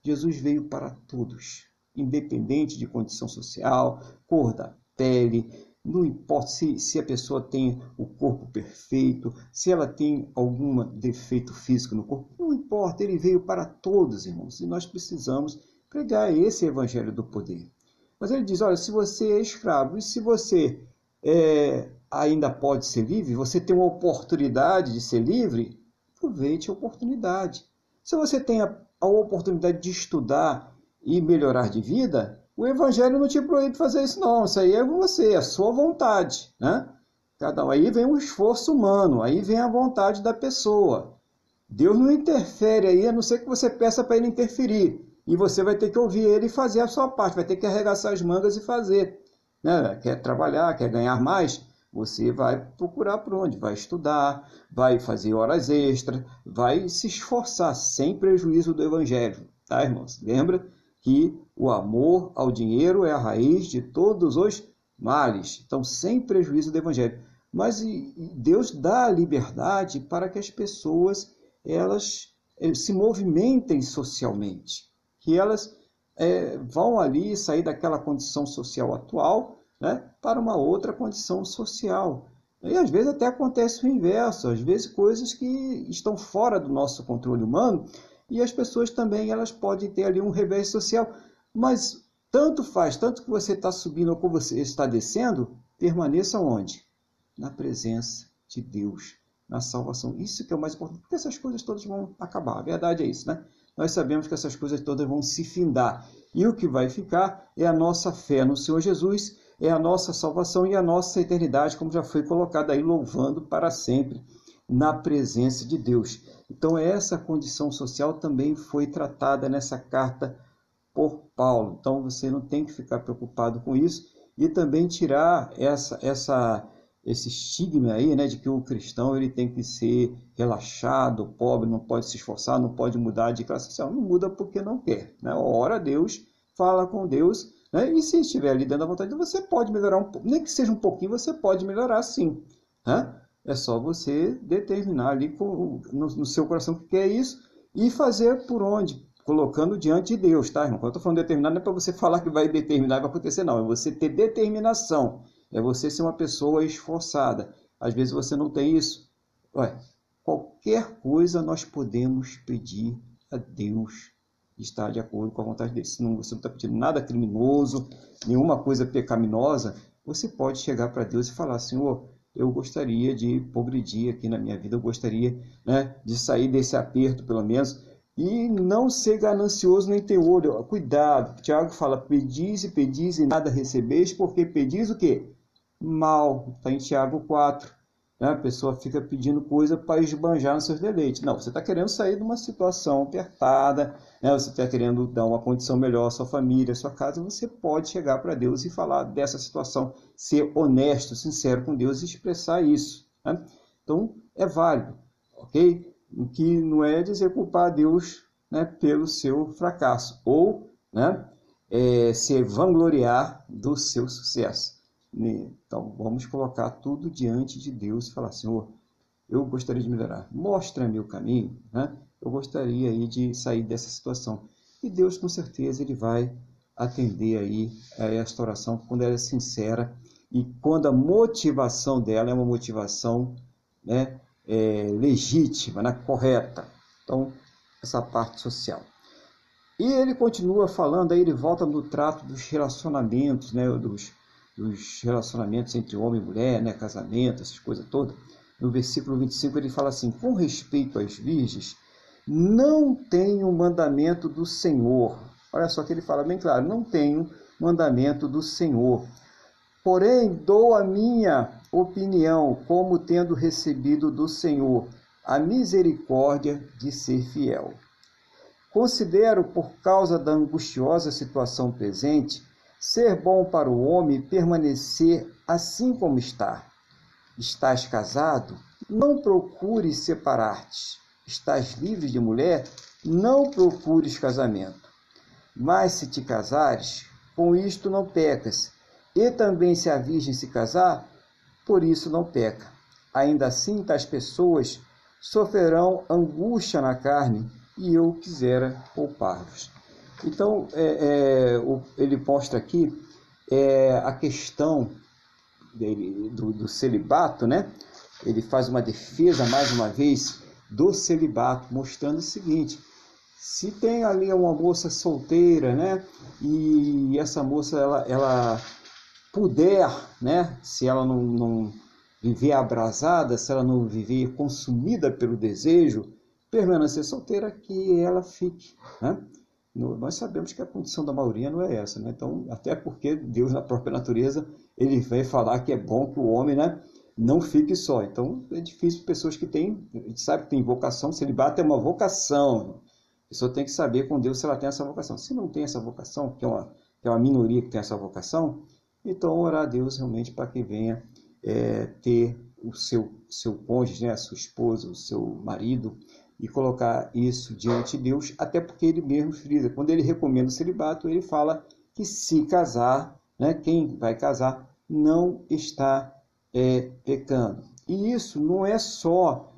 Jesus veio para todos, independente de condição social, cor da pele, não importa se, se a pessoa tem o corpo perfeito, se ela tem algum defeito físico no corpo, não importa, ele veio para todos, irmãos, e nós precisamos pregar esse evangelho do poder. Mas ele diz: olha, se você é escravo e se você é, ainda pode ser livre, você tem uma oportunidade de ser livre, aproveite a oportunidade. Se você tem a, a oportunidade de estudar e melhorar de vida, o Evangelho não te proíbe fazer isso, não. Isso aí é você, é a sua vontade. Né? Cada aí vem o esforço humano, aí vem a vontade da pessoa. Deus não interfere aí, a não ser que você peça para ele interferir e você vai ter que ouvir ele e fazer a sua parte, vai ter que arregaçar as mangas e fazer. Né? Quer trabalhar, quer ganhar mais? Você vai procurar por onde? Vai estudar, vai fazer horas extras, vai se esforçar sem prejuízo do Evangelho. Tá, irmãos? Lembra que o amor ao dinheiro é a raiz de todos os males. Então, sem prejuízo do Evangelho. Mas Deus dá a liberdade para que as pessoas elas eh, se movimentem socialmente que elas é, vão ali sair daquela condição social atual né, para uma outra condição social. E às vezes até acontece o inverso, às vezes coisas que estão fora do nosso controle humano e as pessoas também elas podem ter ali um revés social. Mas tanto faz, tanto que você está subindo ou que você está descendo, permaneça onde? Na presença de Deus, na salvação. Isso que é o mais importante, porque essas coisas todas vão acabar. A verdade é isso, né? nós sabemos que essas coisas todas vão se findar. E o que vai ficar é a nossa fé no Senhor Jesus, é a nossa salvação e a nossa eternidade, como já foi colocado aí, louvando para sempre na presença de Deus. Então, essa condição social também foi tratada nessa carta por Paulo. Então, você não tem que ficar preocupado com isso e também tirar essa, essa esse estigma aí, né, de que o cristão ele tem que ser relaxado, pobre, não pode se esforçar, não pode mudar de classe social. Não muda porque não quer, né? Ora Deus, fala com Deus, né? E se estiver ali dando a vontade, você pode melhorar um pouco, nem que seja um pouquinho, você pode melhorar sim, né? É só você determinar ali no, seu coração que quer isso e fazer por onde, colocando diante de Deus, tá, irmão? Quando eu estou falando determinar, não é para você falar que vai determinar e vai acontecer, não. É você ter determinação é você ser uma pessoa esforçada. Às vezes você não tem isso. Ué, qualquer coisa nós podemos pedir a Deus estar de acordo com a vontade dele. Se não, você não está pedindo nada criminoso, nenhuma coisa pecaminosa, você pode chegar para Deus e falar, Senhor, eu gostaria de progredir aqui na minha vida, eu gostaria né, de sair desse aperto, pelo menos, e não ser ganancioso nem ter olho. Cuidado, Tiago fala, pedis e pedis e nada recebeis, porque pedis o quê? mal. Está em Tiago 4. Né? A pessoa fica pedindo coisa para esbanjar nos seus deleites. Não, você está querendo sair de uma situação apertada, né? você está querendo dar uma condição melhor à sua família, à sua casa. Você pode chegar para Deus e falar dessa situação, ser honesto, sincero com Deus e expressar isso. Né? Então, é válido, ok? que não é dizer culpar a Deus né, pelo seu fracasso, ou né, é, se vangloriar do seu sucesso. Então, vamos colocar tudo diante de Deus e falar, Senhor, eu gostaria de melhorar, mostra-me o caminho, né? eu gostaria aí de sair dessa situação. E Deus, com certeza, Ele vai atender aí a esta oração quando ela é sincera e quando a motivação dela é uma motivação né, é, legítima, né, correta. Então, essa parte social. E ele continua falando, aí ele volta no trato dos relacionamentos, né, dos, dos relacionamentos entre homem e mulher, né, casamento, essas coisas todas. No versículo 25 ele fala assim: com respeito às virgens, não tenho mandamento do Senhor. Olha só que ele fala bem claro: não tenho mandamento do Senhor. Porém, dou a minha opinião, como tendo recebido do Senhor a misericórdia de ser fiel. Considero, por causa da angustiosa situação presente, ser bom para o homem permanecer assim como está. Estás casado? Não procures separar-te. Estás livre de mulher? Não procures casamento. Mas se te casares, com isto não pecas. E também se a virgem se casar, por isso não peca. Ainda assim, tais pessoas sofrerão angústia na carne, e eu quisera poupar-vos. Então, é, é, ele mostra aqui é, a questão dele, do, do celibato, né? Ele faz uma defesa, mais uma vez, do celibato, mostrando o seguinte: se tem ali uma moça solteira, né? E essa moça, ela, ela puder, né? Se ela não, não viver abrasada, se ela não viver consumida pelo desejo, permanecer solteira, que ela fique. Né? Nós sabemos que a condição da maioria não é essa, né? Então, até porque Deus, na própria natureza, ele vai falar que é bom que o homem, né, não fique só. Então, é difícil pessoas que têm, a gente sabe que tem vocação, celibato é uma vocação. A pessoa tem que saber com Deus se ela tem essa vocação. Se não tem essa vocação, que é uma, que é uma minoria que tem essa vocação, então orar a Deus realmente para que venha é, ter o seu, seu cônjuge, né, sua esposa, o seu marido, e colocar isso diante de Deus, até porque ele mesmo frisa. Quando ele recomenda o celibato, ele fala que se casar, né, quem vai casar, não está é, pecando. E isso não é só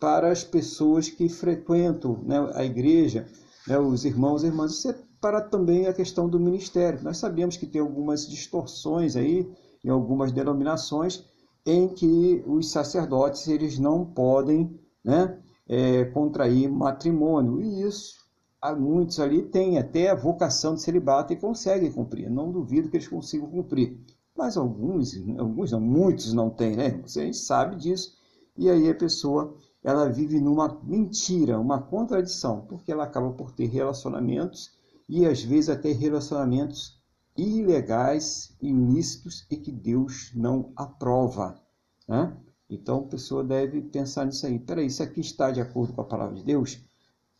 para as pessoas que frequentam né, a igreja, né, os irmãos e irmãs, isso é para também a questão do ministério. Nós sabemos que tem algumas distorções aí, em algumas denominações, em que os sacerdotes eles não podem né, é, contrair matrimônio. E isso, há muitos ali têm até a vocação de celibato e conseguem cumprir. Não duvido que eles consigam cumprir. Mas alguns, alguns não, muitos não têm, né? Você sabe disso. E aí a pessoa ela vive numa mentira, uma contradição, porque ela acaba por ter relacionamentos e às vezes até relacionamentos ilegais, ilícitos e que Deus não aprova. Né? Então a pessoa deve pensar nisso aí. Peraí, isso aqui está de acordo com a palavra de Deus?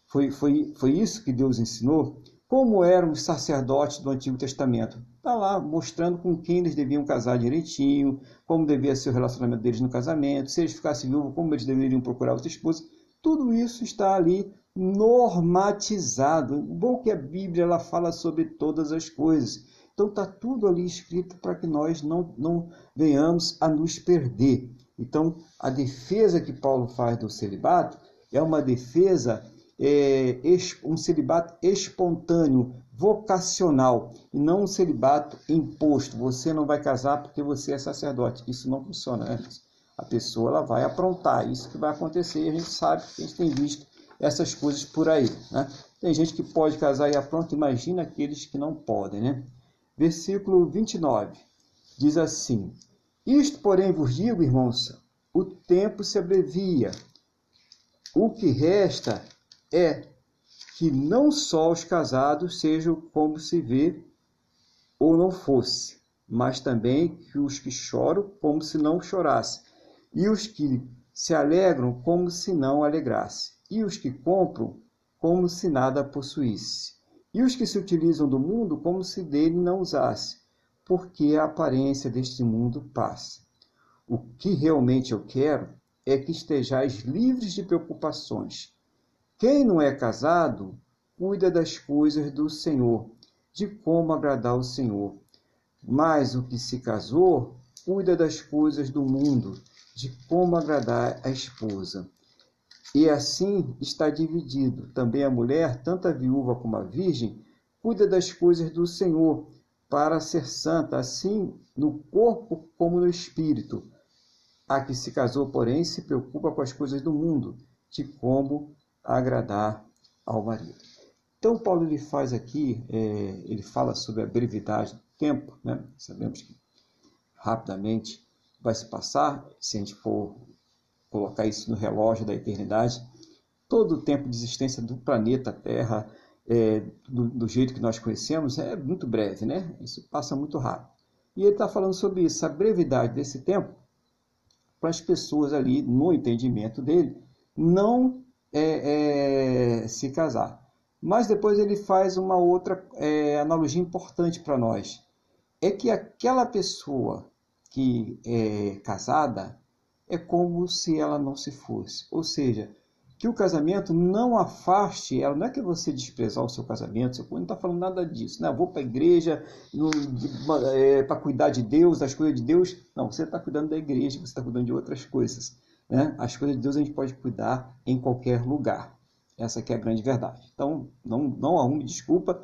Foi, foi, foi isso que Deus ensinou? Como eram os sacerdotes do Antigo Testamento? Está lá mostrando com quem eles deviam casar direitinho, como devia ser o relacionamento deles no casamento, se eles ficassem viúvos, como eles deveriam procurar outra esposa. Tudo isso está ali normatizado. Bom é que a Bíblia ela fala sobre todas as coisas. Então está tudo ali escrito para que nós não, não venhamos a nos perder. Então a defesa que Paulo faz do celibato é uma defesa, é, um celibato espontâneo, vocacional, e não um celibato imposto. Você não vai casar porque você é sacerdote. Isso não funciona. Né? A pessoa ela vai aprontar. Isso que vai acontecer. A gente sabe, a gente tem visto essas coisas por aí. Né? Tem gente que pode casar e apronta, imagina aqueles que não podem. Né? Versículo 29 diz assim: Isto, porém, vos digo, irmãos, o tempo se abrevia. O que resta é que não só os casados sejam como se vê ou não fosse, mas também que os que choram como se não chorasse, e os que se alegram como se não alegrasse e os que compram como se nada possuísse, e os que se utilizam do mundo como se dele não usasse, porque a aparência deste mundo passa. O que realmente eu quero é que estejais livres de preocupações. Quem não é casado, cuida das coisas do Senhor, de como agradar o Senhor. Mas o que se casou, cuida das coisas do mundo, de como agradar a esposa. E assim está dividido. Também a mulher, tanto a viúva como a virgem, cuida das coisas do Senhor, para ser santa, assim no corpo como no espírito. A que se casou, porém, se preocupa com as coisas do mundo, de como agradar ao marido. Então, Paulo ele faz aqui, é, ele fala sobre a brevidade do tempo, né? Sabemos que rapidamente vai se passar, se a gente for colocar isso no relógio da eternidade, todo o tempo de existência do planeta Terra, é, do, do, jeito que nós conhecemos, é muito breve, né? Isso passa muito rápido. E ele está falando sobre isso, a brevidade desse tempo, para as pessoas ali, no entendimento dele, não é, é, se casar. Mas depois ele faz uma outra é, analogia importante para nós. É que aquela pessoa que é casada é como se ela não se fosse. Ou seja, que o casamento não afaste ela. Não é que você desprezar o seu casamento, você não está falando nada disso. Né? Vou para a igreja é, para cuidar de Deus, das coisas de Deus. Não, você está cuidando da igreja, você está cuidando de outras coisas. Né? As coisas de Deus a gente pode cuidar em qualquer lugar. Essa aqui é a grande verdade. Então, não, não arrume desculpa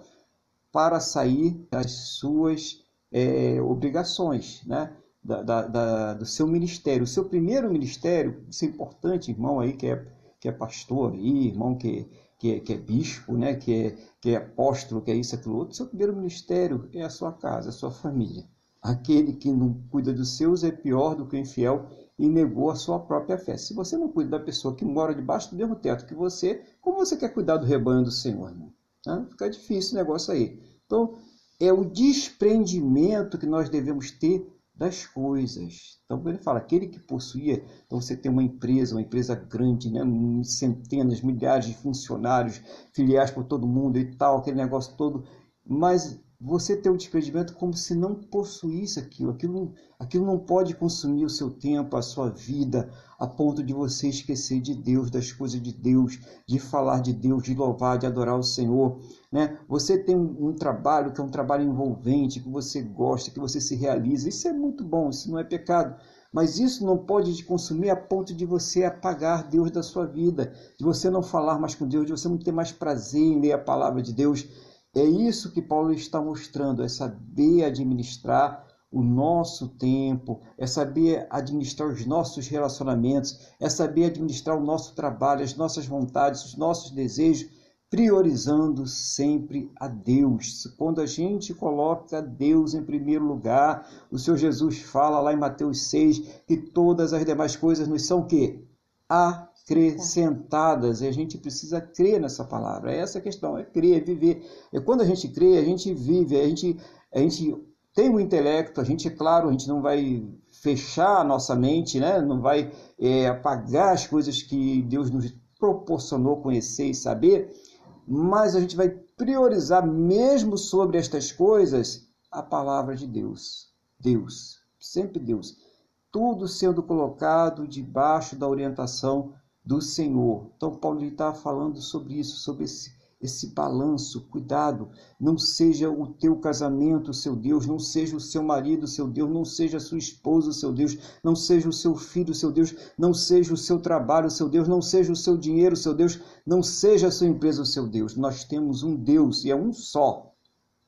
para sair das suas é, obrigações, né? Da, da, da, do seu ministério. O seu primeiro ministério, isso é importante, irmão aí que é, que é pastor aí, irmão que, que, é, que é bispo, né? que, é, que é apóstolo, que é isso, aquilo outro. Seu primeiro ministério é a sua casa, a sua família. Aquele que não cuida dos seus é pior do que o infiel e negou a sua própria fé. Se você não cuida da pessoa que mora debaixo do mesmo teto que você, como você quer cuidar do rebanho do Senhor? Irmão? Fica difícil o negócio aí. Então, é o desprendimento que nós devemos ter das coisas. Então, ele fala, aquele que possuía, então você tem uma empresa, uma empresa grande, né? centenas, milhares de funcionários, filiais por todo mundo e tal, aquele negócio todo, mas você ter o desprendimento como se não possuísse aquilo. Aquilo, aquilo não pode consumir o seu tempo, a sua vida, a ponto de você esquecer de Deus, das coisas de Deus, de falar de Deus, de louvar, de adorar o Senhor. Né? Você tem um, um trabalho que é um trabalho envolvente, que você gosta, que você se realiza. Isso é muito bom, isso não é pecado. Mas isso não pode te consumir a ponto de você apagar Deus da sua vida, de você não falar mais com Deus, de você não ter mais prazer em ler a palavra de Deus é isso que Paulo está mostrando, é saber administrar o nosso tempo, é saber administrar os nossos relacionamentos, é saber administrar o nosso trabalho, as nossas vontades, os nossos desejos, priorizando sempre a Deus. Quando a gente coloca Deus em primeiro lugar, o Senhor Jesus fala lá em Mateus 6 que todas as demais coisas nos são? A acrescentadas. E a gente precisa crer nessa palavra. É essa a questão, é crer, é viver. E quando a gente crê, a gente vive, a gente, a gente tem o intelecto, a gente, é claro, a gente não vai fechar a nossa mente, né? não vai é, apagar as coisas que Deus nos proporcionou conhecer e saber, mas a gente vai priorizar mesmo sobre estas coisas a palavra de Deus. Deus, sempre Deus. Tudo sendo colocado debaixo da orientação do Senhor. Então, Paulo está falando sobre isso, sobre esse, esse balanço. Cuidado, não seja o teu casamento seu Deus, não seja o seu marido seu Deus, não seja a sua esposa seu Deus, não seja o seu filho seu Deus, não seja o seu trabalho seu Deus, não seja o seu dinheiro seu Deus, não seja a sua empresa seu Deus. Nós temos um Deus e é um só.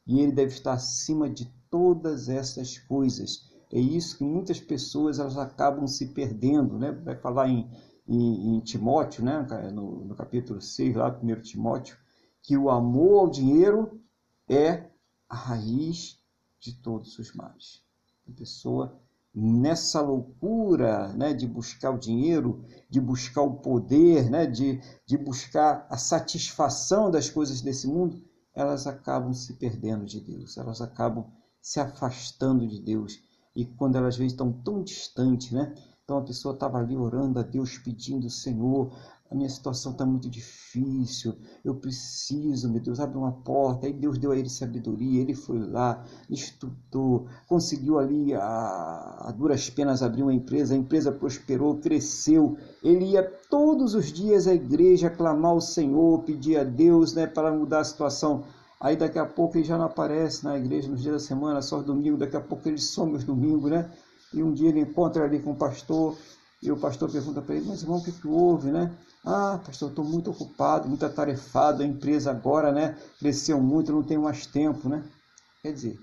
E ele deve estar acima de todas essas coisas. É isso que muitas pessoas elas acabam se perdendo, né? Vai falar em em, em Timóteo, né, no, no capítulo 6, lá, 1 Timóteo, que o amor ao dinheiro é a raiz de todos os males. A pessoa, nessa loucura né, de buscar o dinheiro, de buscar o poder, né, de, de buscar a satisfação das coisas desse mundo, elas acabam se perdendo de Deus, elas acabam se afastando de Deus. E quando elas veem estão tão distantes, né? Então a pessoa estava ali orando a Deus, pedindo, Senhor, a minha situação está muito difícil, eu preciso, meu Deus, abre uma porta. Aí Deus deu a ele sabedoria, ele foi lá, estudou, conseguiu ali a, a duras penas abrir uma empresa, a empresa prosperou, cresceu. Ele ia todos os dias à igreja clamar ao Senhor, pedir a Deus né, para mudar a situação. Aí daqui a pouco ele já não aparece na igreja nos dias da semana, só domingo, daqui a pouco ele some os domingos, né? E um dia ele encontra ali com o pastor, e o pastor pergunta para ele, mas irmão, o que, que houve, né? Ah, pastor, estou muito ocupado, muito atarefado, a empresa agora, né? Cresceu muito, não tenho mais tempo, né? Quer dizer,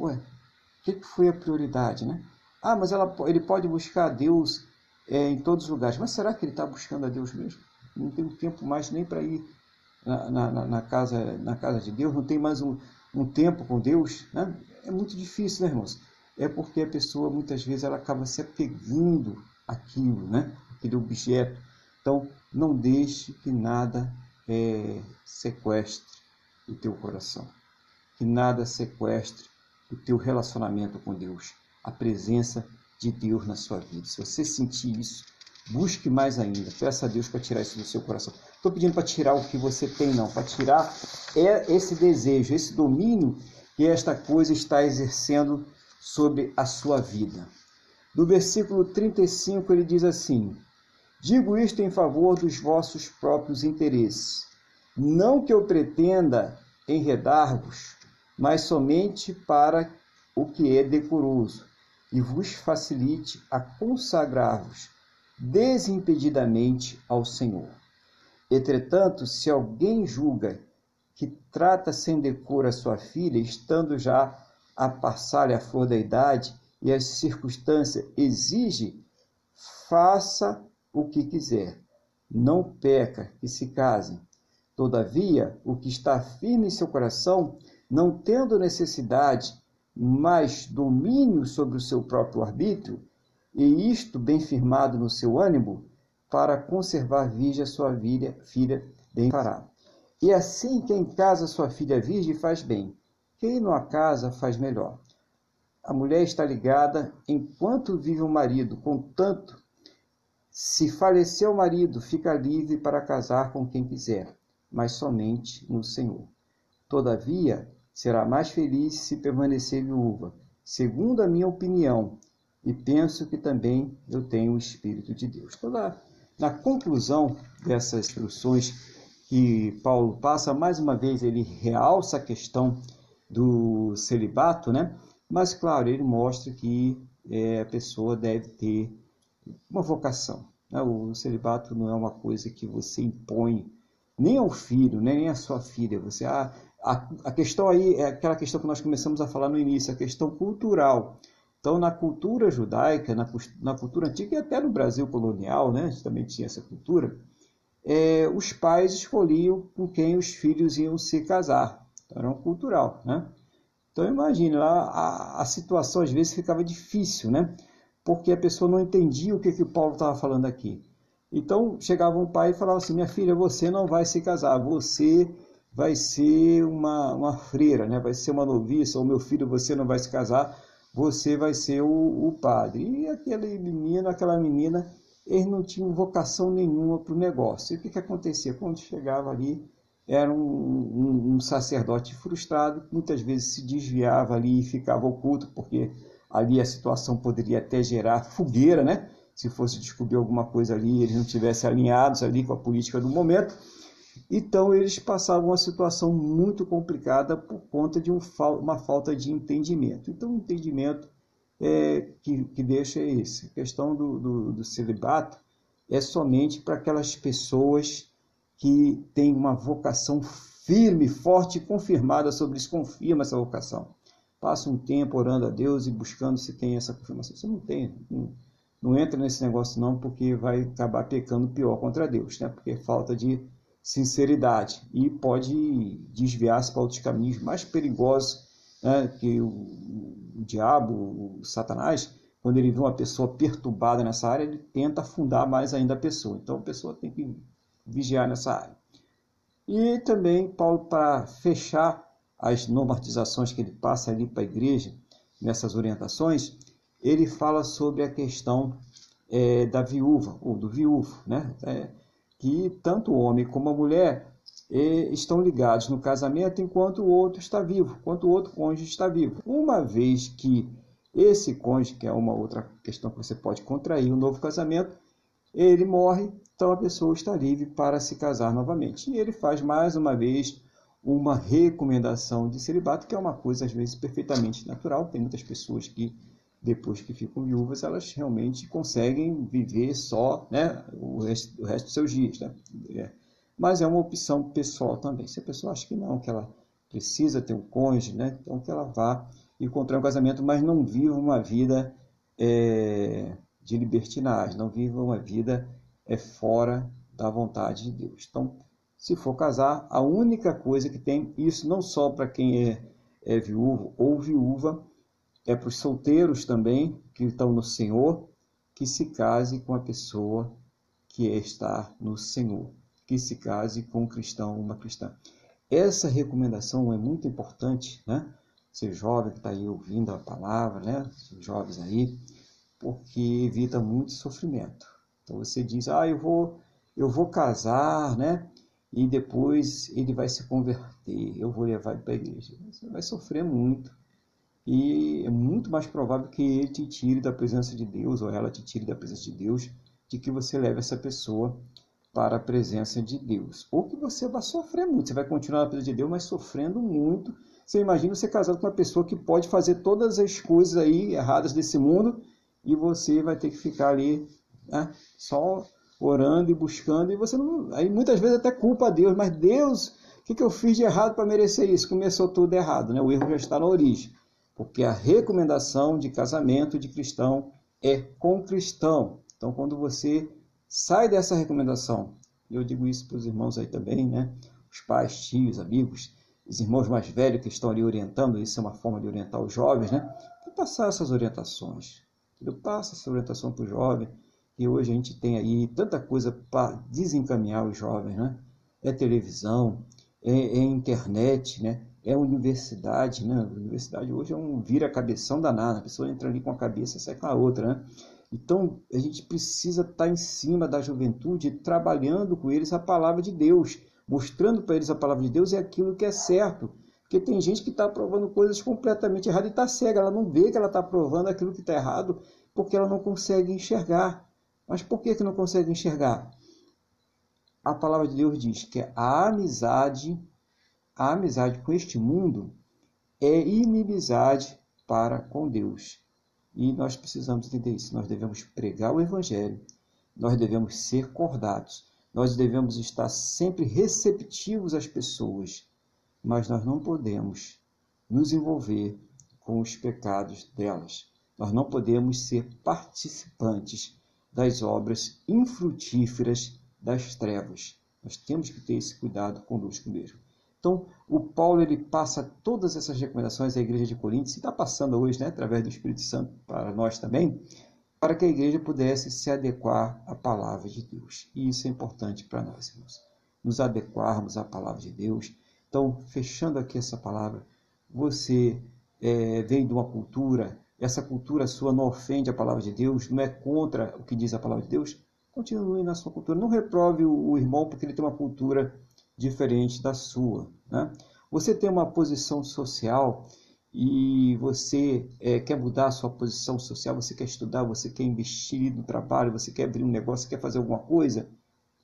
ué, o que, que foi a prioridade, né? Ah, mas ela, ele pode buscar a Deus é, em todos os lugares. Mas será que ele está buscando a Deus mesmo? Não tem tempo mais nem para ir na, na, na, casa, na casa de Deus, não tem mais um, um tempo com Deus. Né? É muito difícil, né, irmãos? É porque a pessoa, muitas vezes, ela acaba se apegando àquilo, né? aquele objeto. Então, não deixe que nada é, sequestre o teu coração, que nada sequestre o teu relacionamento com Deus, a presença de Deus na sua vida. Se você sentir isso, busque mais ainda, peça a Deus para tirar isso do seu coração. Estou pedindo para tirar o que você tem, não, para tirar é esse desejo, esse domínio que esta coisa está exercendo sobre a sua vida. No versículo 35 ele diz assim: Digo isto em favor dos vossos próprios interesses. Não que eu pretenda enredar-vos, mas somente para o que é decoroso, e vos facilite a consagrar-vos desimpedidamente ao Senhor. Entretanto, se alguém julga que trata sem decoro a sua filha, estando já a passar-lhe a flor da idade e as circunstâncias exigem, faça o que quiser. Não peca que se casem. Todavia, o que está firme em seu coração, não tendo necessidade, mas domínio sobre o seu próprio arbítrio, e isto bem firmado no seu ânimo, para conservar virgem a sua filha, filha bem fará. E assim quem casa sua filha virgem faz bem, quem não a casa faz melhor. A mulher está ligada enquanto vive o marido, contanto se falecer o marido, fica livre para casar com quem quiser, mas somente no Senhor. Todavia, será mais feliz se permanecer viúva, segundo a minha opinião, e penso que também eu tenho o Espírito de Deus. Toda, na conclusão dessas instruções que Paulo passa, mais uma vez ele realça a questão do celibato, né? Mas, claro, ele mostra que é, a pessoa deve ter uma vocação. Né? O celibato não é uma coisa que você impõe nem ao filho, né? nem à sua filha. Você, ah, a, a questão aí é aquela questão que nós começamos a falar no início, a questão cultural. Então, na cultura judaica, na, na cultura antiga e até no Brasil colonial, né? a gente também tinha essa cultura, é, os pais escolhiam com quem os filhos iam se casar. Então, era um cultural. Né? Então, imagine, lá a, a situação às vezes ficava difícil, né? Porque a pessoa não entendia o que, que Paulo estava falando aqui. Então chegava um pai e falava assim: Minha filha, você não vai se casar, você vai ser uma, uma freira, né? vai ser uma noviça, ou meu filho, você não vai se casar, você vai ser o, o padre. E aquele menino, aquela menina, eles não tinham vocação nenhuma para o negócio. E o que, que acontecia? Quando chegava ali, era um, um, um sacerdote frustrado, muitas vezes se desviava ali e ficava oculto, porque ali a situação poderia até gerar fogueira, né? Se fosse descobrir alguma coisa ali, eles não tivessem alinhados ali com a política do momento. Então eles passavam uma situação muito complicada por conta de um, uma falta de entendimento. Então o entendimento é, que, que deixa é esse. A questão do, do, do celibato é somente para aquelas pessoas que têm uma vocação firme, forte e confirmada sobre isso, confirma essa vocação passa um tempo orando a Deus e buscando se tem essa confirmação. Você não tem, não, não entra nesse negócio não, porque vai acabar pecando pior contra Deus, né? Porque é falta de sinceridade e pode desviar-se para outros caminhos mais perigosos, né? Que o, o diabo, o Satanás, quando ele vê uma pessoa perturbada nessa área, ele tenta afundar mais ainda a pessoa. Então a pessoa tem que vigiar nessa área. E também Paulo para fechar as normatizações que ele passa ali para a igreja, nessas orientações, ele fala sobre a questão é, da viúva, ou do viúvo. Né? É, que tanto o homem como a mulher eh, estão ligados no casamento enquanto o outro está vivo, enquanto o outro cônjuge está vivo. Uma vez que esse cônjuge, que é uma outra questão que você pode contrair, um novo casamento, ele morre, então a pessoa está livre para se casar novamente. E ele faz mais uma vez uma recomendação de celibato, que é uma coisa às vezes perfeitamente natural. Tem muitas pessoas que depois que ficam viúvas, elas realmente conseguem viver só né, o, resto, o resto dos seus dias. Né? É. Mas é uma opção pessoal também. Se a pessoa acha que não, que ela precisa ter um cônjuge, né? então que ela vá encontrar um casamento, mas não viva uma vida é, de libertinagem, não viva uma vida é, fora da vontade de Deus. Então, se for casar, a única coisa que tem, isso não só para quem é, é viúvo ou viúva, é para os solteiros também, que estão no Senhor, que se case com a pessoa que está no Senhor, que se case com um cristão ou uma cristã. Essa recomendação é muito importante, né? Ser jovem que está aí ouvindo a palavra, né? Os jovens aí, porque evita muito sofrimento. Então você diz, ah, eu vou, eu vou casar, né? E depois ele vai se converter, eu vou levar ele para a igreja. Você vai sofrer muito e é muito mais provável que ele te tire da presença de Deus ou ela te tire da presença de Deus, de que você leve essa pessoa para a presença de Deus. Ou que você vai sofrer muito, você vai continuar na presença de Deus, mas sofrendo muito. Você imagina você casado com uma pessoa que pode fazer todas as coisas aí erradas desse mundo e você vai ter que ficar ali né, só orando e buscando e você não, aí muitas vezes até culpa a Deus, mas Deus, o que, que eu fiz de errado para merecer isso? Começou tudo errado, né? O erro já está na origem porque a recomendação de casamento de cristão é com cristão. Então, quando você sai dessa recomendação, e eu digo isso para os irmãos aí também, né? Os pais, tios, amigos, os irmãos mais velhos que estão ali orientando, isso é uma forma de orientar os jovens, né? Que passar essas orientações. Eu passo essa orientação para o jovem, e hoje a gente tem aí tanta coisa para desencaminhar os jovens, né? É televisão, é, é internet, né? é universidade, né? A universidade hoje é um vira-cabeção danado, a pessoa entra ali com a cabeça e sai com a outra, né? Então, a gente precisa estar em cima da juventude, trabalhando com eles a palavra de Deus, mostrando para eles a palavra de Deus e aquilo que é certo. Porque tem gente que está provando coisas completamente erradas e está cega, ela não vê que ela está provando aquilo que está errado, porque ela não consegue enxergar. Mas por que, que não consegue enxergar? A palavra de Deus diz que a amizade a amizade com este mundo é inimizade para com Deus. E nós precisamos entender isso. Nós devemos pregar o Evangelho, nós devemos ser cordatos, nós devemos estar sempre receptivos às pessoas, mas nós não podemos nos envolver com os pecados delas. Nós não podemos ser participantes das obras infrutíferas das trevas. Nós temos que ter esse cuidado conosco mesmo. Então, o Paulo ele passa todas essas recomendações à igreja de Coríntios, e está passando hoje, né, através do Espírito Santo, para nós também, para que a igreja pudesse se adequar à palavra de Deus. E isso é importante para nós, irmãos. Nos adequarmos à palavra de Deus. Então, fechando aqui essa palavra, você é, vem de uma cultura, essa cultura sua não ofende a palavra de Deus, não é contra o que diz a palavra de Deus, continue na sua cultura. Não reprove o, irmão porque ele tem uma cultura diferente da sua. Né? Você tem uma posição social e você é, quer mudar a sua posição social, você quer estudar, você quer investir no trabalho, você quer abrir um negócio, quer fazer alguma coisa,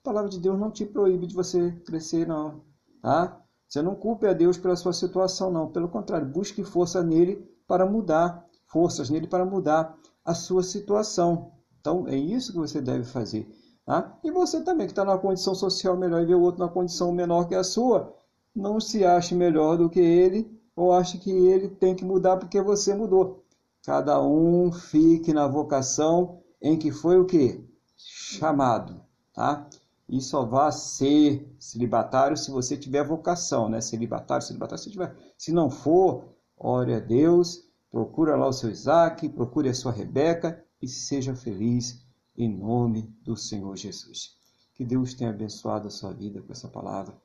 a palavra de Deus não te proíbe de você crescer, não. Tá? Você não culpe a Deus pela sua situação, não. Pelo contrário, busque força nele para mudar, forças nele para mudar a sua situação. Então, é isso que você deve fazer. Tá? E você também, que está numa condição social melhor e vê o outro numa condição menor que a sua, não se ache melhor do que ele ou ache que ele tem que mudar porque você mudou. Cada um fique na vocação em que foi o que? Chamado. Tá? E só vá ser celibatário se você tiver vocação, né? Celibatário, celibatário, se tiver. Se não for, ore a Deus, procura lá o seu Isaac, procure a sua Rebeca e seja feliz em nome do Senhor Jesus. Que Deus tenha abençoado a sua vida com essa palavra,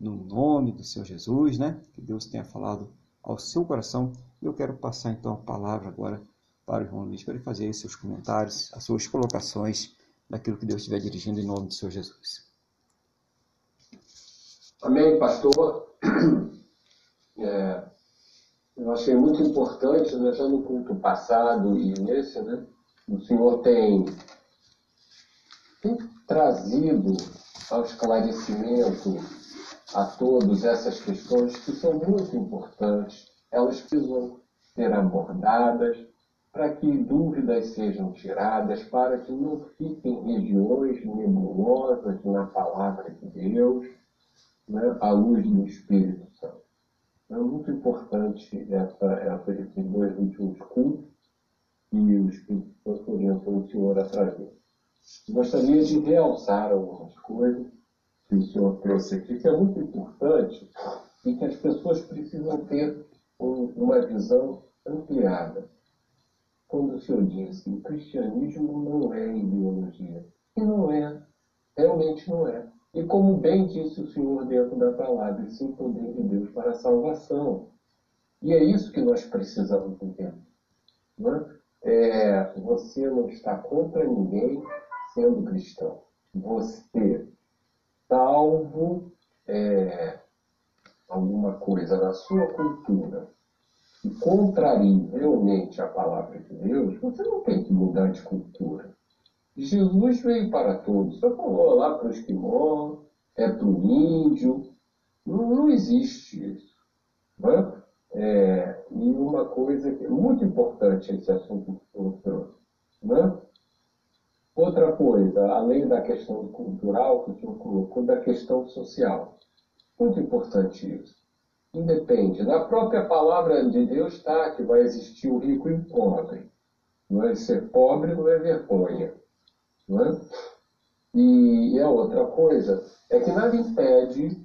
no nome do Senhor Jesus, né? Que Deus tenha falado ao seu coração. Eu quero passar então a palavra agora para o irmão Luiz, para ele fazer seus comentários, as suas colocações daquilo que Deus estiver dirigindo em nome do Senhor Jesus. Amém, pastor. É, eu achei muito importante, né, já no culto passado e nesse, né, o Senhor tem, tem trazido ao esclarecimento a todos essas questões que são muito importantes. Elas precisam ser abordadas para que dúvidas sejam tiradas, para que não fiquem regiões nebulosas na palavra de Deus né, à luz do Espírito. É muito importante essa, essa, esses dois últimos cultos que o Espírito Santo orientou o Senhor a trazer. Gostaria de realçar algumas coisas que o Senhor trouxe aqui, que é muito importante e que as pessoas precisam ter um, uma visão ampliada. Quando o Senhor diz que o cristianismo não é ideologia, e não é, realmente não é. E como bem disse o Senhor dentro da palavra, sim o poder de Deus para a salvação. E é isso que nós precisamos entender. Não é? É, você não está contra ninguém sendo cristão. Você, salvo é, alguma coisa na sua cultura que contrarie realmente a palavra de Deus, você não tem que mudar de cultura. Jesus veio para todos. Só falou lá para o esquimó, é para o índio. Não, não, existe isso. Né? É, e uma coisa que é muito importante esse assunto que o trouxe. Né? Outra coisa, além da questão cultural que o senhor colocou, da questão social. Muito importante isso. Independe. Na própria palavra de Deus está que vai existir o rico e o pobre. Não é ser pobre não é vergonha. Não é? E, a outra coisa é que nada impede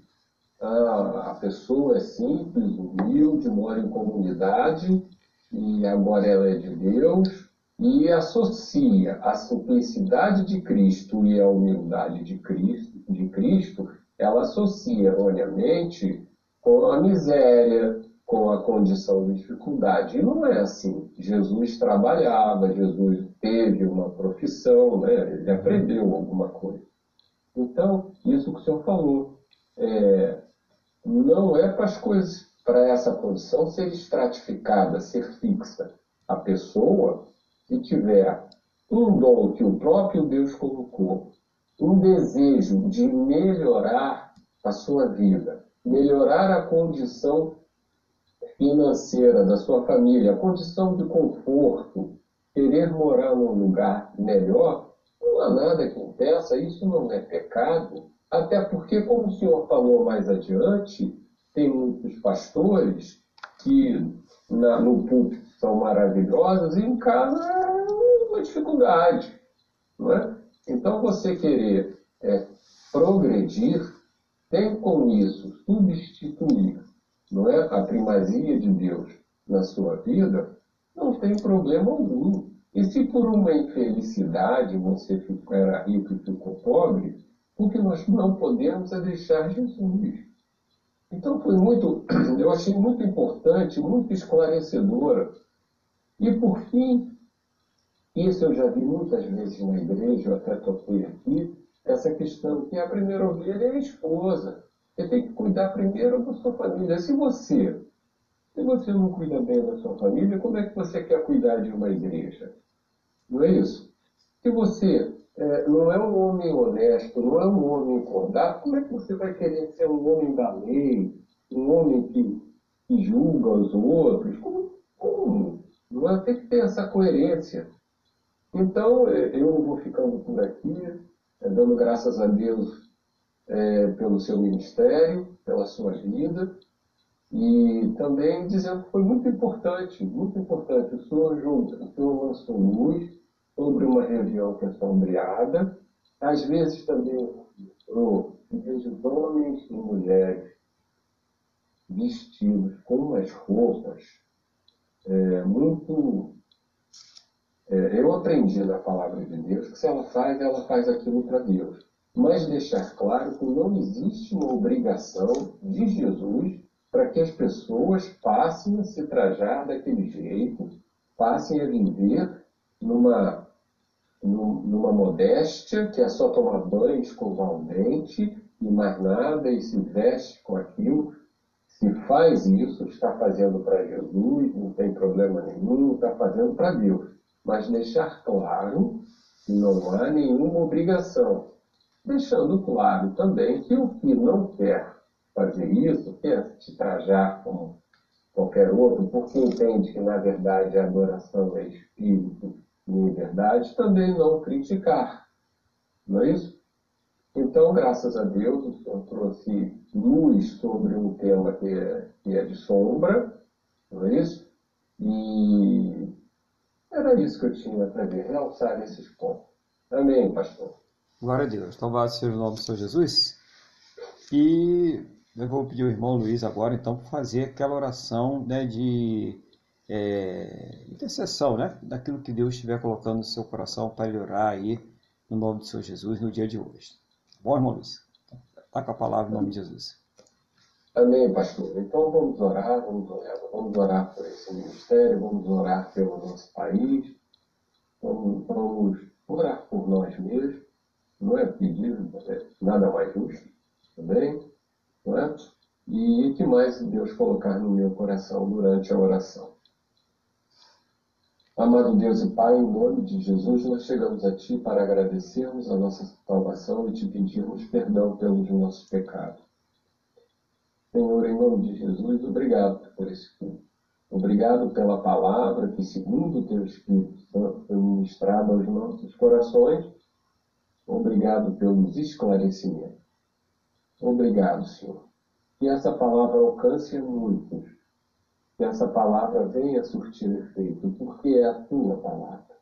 a, a pessoa é simples, humilde, mora em comunidade e agora ela é de Deus e associa a simplicidade de Cristo e a humildade de Cristo, de Cristo ela associa erroneamente com a miséria, com a condição de dificuldade. E não é assim. Jesus trabalhava, Jesus teve uma profissão, né? ele aprendeu alguma coisa. Então, isso que o senhor falou, é, não é para as coisas, para essa condição ser estratificada, ser fixa. A pessoa, se tiver um dom que o próprio Deus colocou, um desejo de melhorar a sua vida, melhorar a condição financeira da sua família, a condição de conforto, querer morar num lugar melhor, não há nada que impeça, isso não é pecado, até porque, como o senhor falou mais adiante, tem muitos pastores que na, no púlpito são maravilhosos e em casa é uma dificuldade. Não é? Então, você querer é, progredir, tem com isso substituir não é? a primazia de Deus na sua vida, não tem problema algum. E se por uma infelicidade você era rico e ficou pobre, o que nós não podemos é deixar Jesus. Então foi muito, eu achei muito importante, muito esclarecedora. E por fim, isso eu já vi muitas vezes na igreja, eu até toquei aqui, essa questão que a primeira ovelha é a esposa. Você tem que cuidar primeiro da sua família. Se você, se você não cuida bem da sua família, como é que você quer cuidar de uma igreja? Não é isso? Se você é, não é um homem honesto, não é um homem cordato, como é que você vai querer ser um homem da lei, um homem que, que julga os outros? Como? como? Não é? Tem que ter essa coerência. Então, é, eu vou ficando por aqui, é, dando graças a Deus é, pelo seu ministério, pela sua vida, e também dizendo que foi muito importante, muito importante. O senhor, junto, o senhor lançou luz sobre uma região que é sombreada, às vezes também mostrou vejo homens e mulheres vestidos com umas roupas é, muito. É, eu aprendi na palavra de Deus que se ela faz, ela faz aquilo para Deus mas deixar claro que não existe uma obrigação de Jesus para que as pessoas passem a se trajar daquele jeito, passem a viver numa, numa modéstia, que é só tomar banho, escovar o dente e mais nada e se veste com aquilo. Se faz isso, está fazendo para Jesus, não tem problema nenhum, está fazendo para Deus. Mas deixar claro que não há nenhuma obrigação. Deixando claro também que o que não quer fazer isso, quer se trajar como qualquer outro, porque entende que na verdade a adoração é espírito e em verdade, também não criticar. Não é isso? Então, graças a Deus, o Senhor trouxe luz sobre um tema que é, que é de sombra, não é isso? E era isso que eu tinha para ver, realçar esses pontos. Amém, pastor. Glória a Deus. Louvado seja o nome do Senhor Jesus. E eu vou pedir ao irmão Luiz agora, então, para fazer aquela oração né, de é, intercessão, né? Daquilo que Deus estiver colocando no seu coração para ele orar aí no nome do Senhor Jesus no dia de hoje. Tá bom, irmão Luiz? Está com a palavra em nome de Jesus. Amém, pastor. Então vamos orar, vamos orar, vamos orar por esse ministério, vamos orar pelo nosso país, vamos, vamos orar por nós mesmos. Não é pedir é nada mais justo, também não é? E que mais Deus colocar no meu coração durante a oração. Amado Deus e Pai, em nome de Jesus, nós chegamos a Ti para agradecermos a nossa salvação e te pedirmos perdão pelos nossos pecados. Senhor, em nome de Jesus, obrigado por esse culto. Obrigado pela palavra que, segundo o Teu Espírito Santo, foi ministrada aos nossos corações. Obrigado pelos esclarecimentos. Obrigado, Senhor. Que essa palavra alcance muitos. Que essa palavra venha surtir efeito, porque é a tua palavra,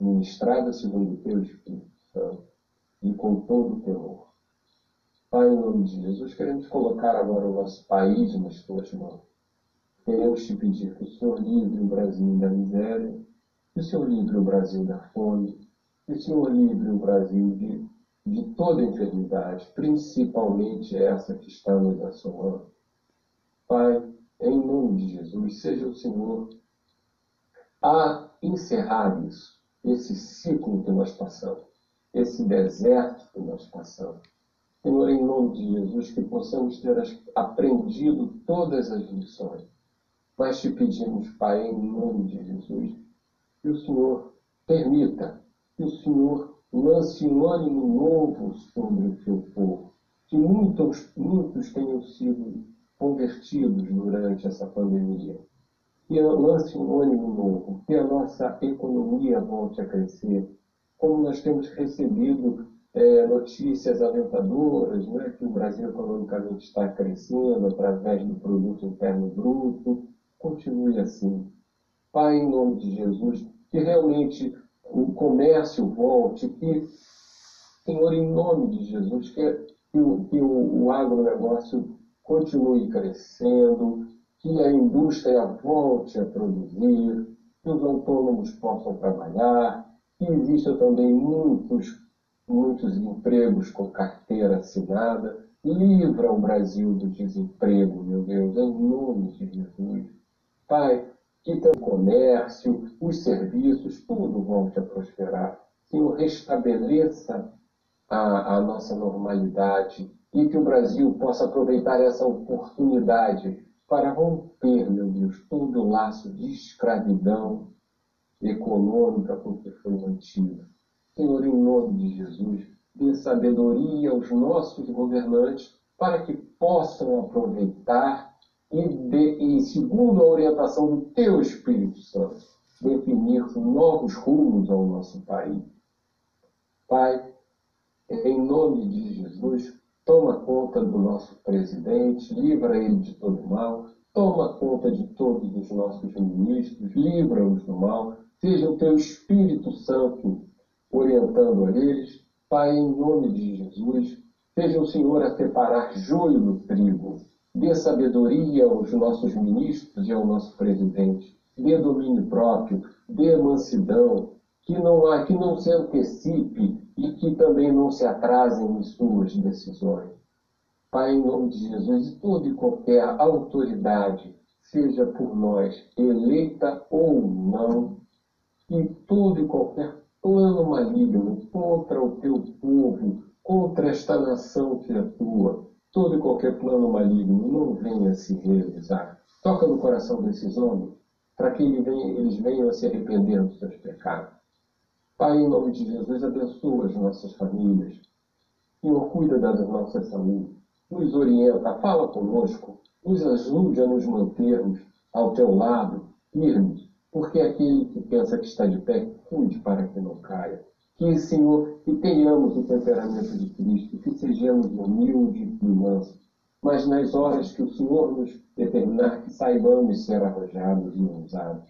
ministrada segundo o teu Espírito Santo e com todo o temor. Pai, em nome de Jesus, queremos colocar agora o nosso país nas tuas mãos. Queremos te pedir que o Senhor livre o Brasil da miséria, que o Senhor livre o Brasil da fome, que o Senhor livre o Brasil de de toda enfermidade, principalmente essa que está nos assolando. Pai, em nome de Jesus, seja o Senhor a encerrar isso, esse ciclo que nós passamos, esse deserto que nós passamos. Senhor, em nome de Jesus, que possamos ter aprendido todas as lições. Mas te pedimos, Pai, em nome de Jesus, que o Senhor permita, que o Senhor lance um ânimo novo sobre o seu povo. Que muitos, muitos tenham sido convertidos durante essa pandemia. Que lance um ânimo novo, que a nossa economia volte a crescer. Como nós temos recebido é, notícias alentadoras, né, que o Brasil economicamente está crescendo através do produto interno bruto, continue assim. Pai, em nome de Jesus, que realmente o comércio volte, que, Senhor, em nome de Jesus, que, que, o, que o, o agronegócio continue crescendo, que a indústria volte a produzir, que os autônomos possam trabalhar, que existam também muitos, muitos empregos com carteira assinada. Livra o Brasil do desemprego, meu Deus, em nome de Jesus. Pai, que o comércio, os serviços, tudo volte a prosperar. Senhor, restabeleça a, a nossa normalidade e que o Brasil possa aproveitar essa oportunidade para romper, meu Deus, todo o laço de escravidão econômica com que foi mantido. Senhor, em nome de Jesus, dê sabedoria aos nossos governantes para que possam aproveitar e, de, e segundo a orientação do Teu Espírito Santo, definir novos rumos ao nosso país. Pai, em nome de Jesus, toma conta do nosso presidente, livra ele de todo mal, toma conta de todos os nossos ministros, livra-os do mal, seja o Teu Espírito Santo orientando a eles. Pai, em nome de Jesus, seja o Senhor a separar joio do trigo Dê sabedoria aos nossos ministros e ao nosso presidente. Dê domínio próprio, dê mansidão, que não, há, que não se antecipe e que também não se atrasem em suas decisões. Pai, em nome de Jesus, e toda e qualquer autoridade, seja por nós eleita ou não, e todo e qualquer plano maligno contra o teu povo contra esta nação que atua. Todo e qualquer plano maligno não venha se realizar. Toca no coração desses homens, para que eles venham a se arrepender dos seus pecados. Pai, em nome de Jesus, abençoa as nossas famílias. Senhor, cuida da nossa saúde. Nos orienta, fala conosco, nos ajude a nos mantermos ao teu lado, firmes, porque aquele que pensa que está de pé, cuide para que não caia. Que, Senhor, que tenhamos o temperamento de Cristo, que sejamos humildes e mansos, mas nas horas que o Senhor nos determinar, que saibamos ser arrojados e ousados.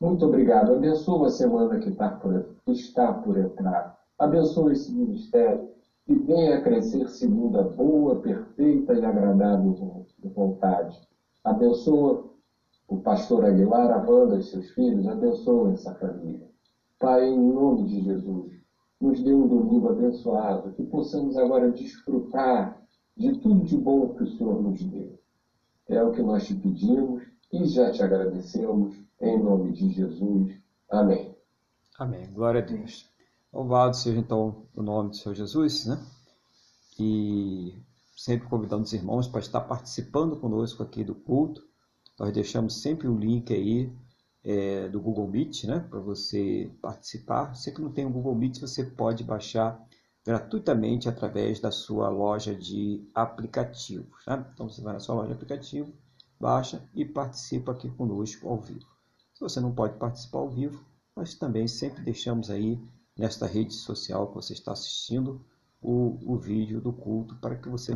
Muito obrigado. Abençoa a semana que está por, está por entrar. Abençoa esse ministério e venha a crescer segundo a boa, perfeita e agradável vontade. Abençoa o pastor Aguilar, a Wanda e seus filhos, abençoa essa família. Pai, em nome de Jesus, nos dê um domingo abençoado, que possamos agora desfrutar de tudo de bom que o Senhor nos deu. É o que nós te pedimos e já te agradecemos, em nome de Jesus. Amém. Amém. Glória a Deus. Louvado seja então o nome do Senhor Jesus, né? E sempre convidando os irmãos para estar participando conosco aqui do culto. Nós deixamos sempre o link aí é, do Google Meet, né? Para você participar. Você que não tem o Google Meet, você pode baixar gratuitamente através da sua loja de aplicativos. Né? Então você vai na sua loja de aplicativo, baixa e participa aqui conosco ao vivo. Se você não pode participar ao vivo, nós também sempre deixamos aí nesta rede social que você está assistindo o, o vídeo do culto para que você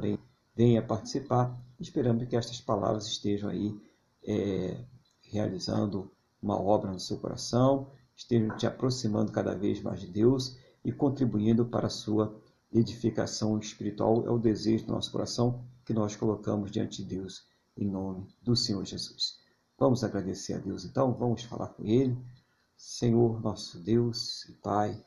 venha participar. Esperamos que estas palavras estejam aí é, realizando uma obra no seu coração, estejam te aproximando cada vez mais de Deus e contribuindo para a sua edificação espiritual. É o desejo do nosso coração que nós colocamos diante de Deus em nome do Senhor Jesus. Vamos agradecer a Deus então, vamos falar com Ele. Senhor, nosso Deus e Pai,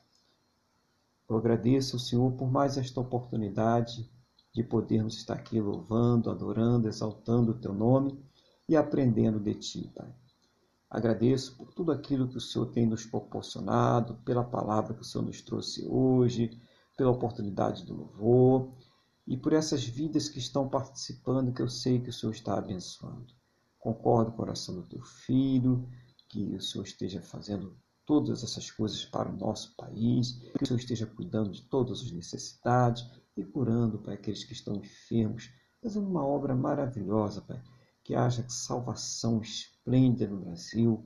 eu agradeço ao Senhor por mais esta oportunidade de podermos estar aqui louvando, adorando, exaltando o Teu nome e aprendendo de Ti, Pai. Agradeço por tudo aquilo que o Senhor tem nos proporcionado, pela palavra que o Senhor nos trouxe hoje, pela oportunidade do louvor e por essas vidas que estão participando, que eu sei que o Senhor está abençoando. Concordo com o coração do teu filho, que o Senhor esteja fazendo todas essas coisas para o nosso país, que o Senhor esteja cuidando de todas as necessidades e curando, Pai, aqueles que estão enfermos, fazendo uma obra maravilhosa, Pai, que haja salvação esplêndida no Brasil,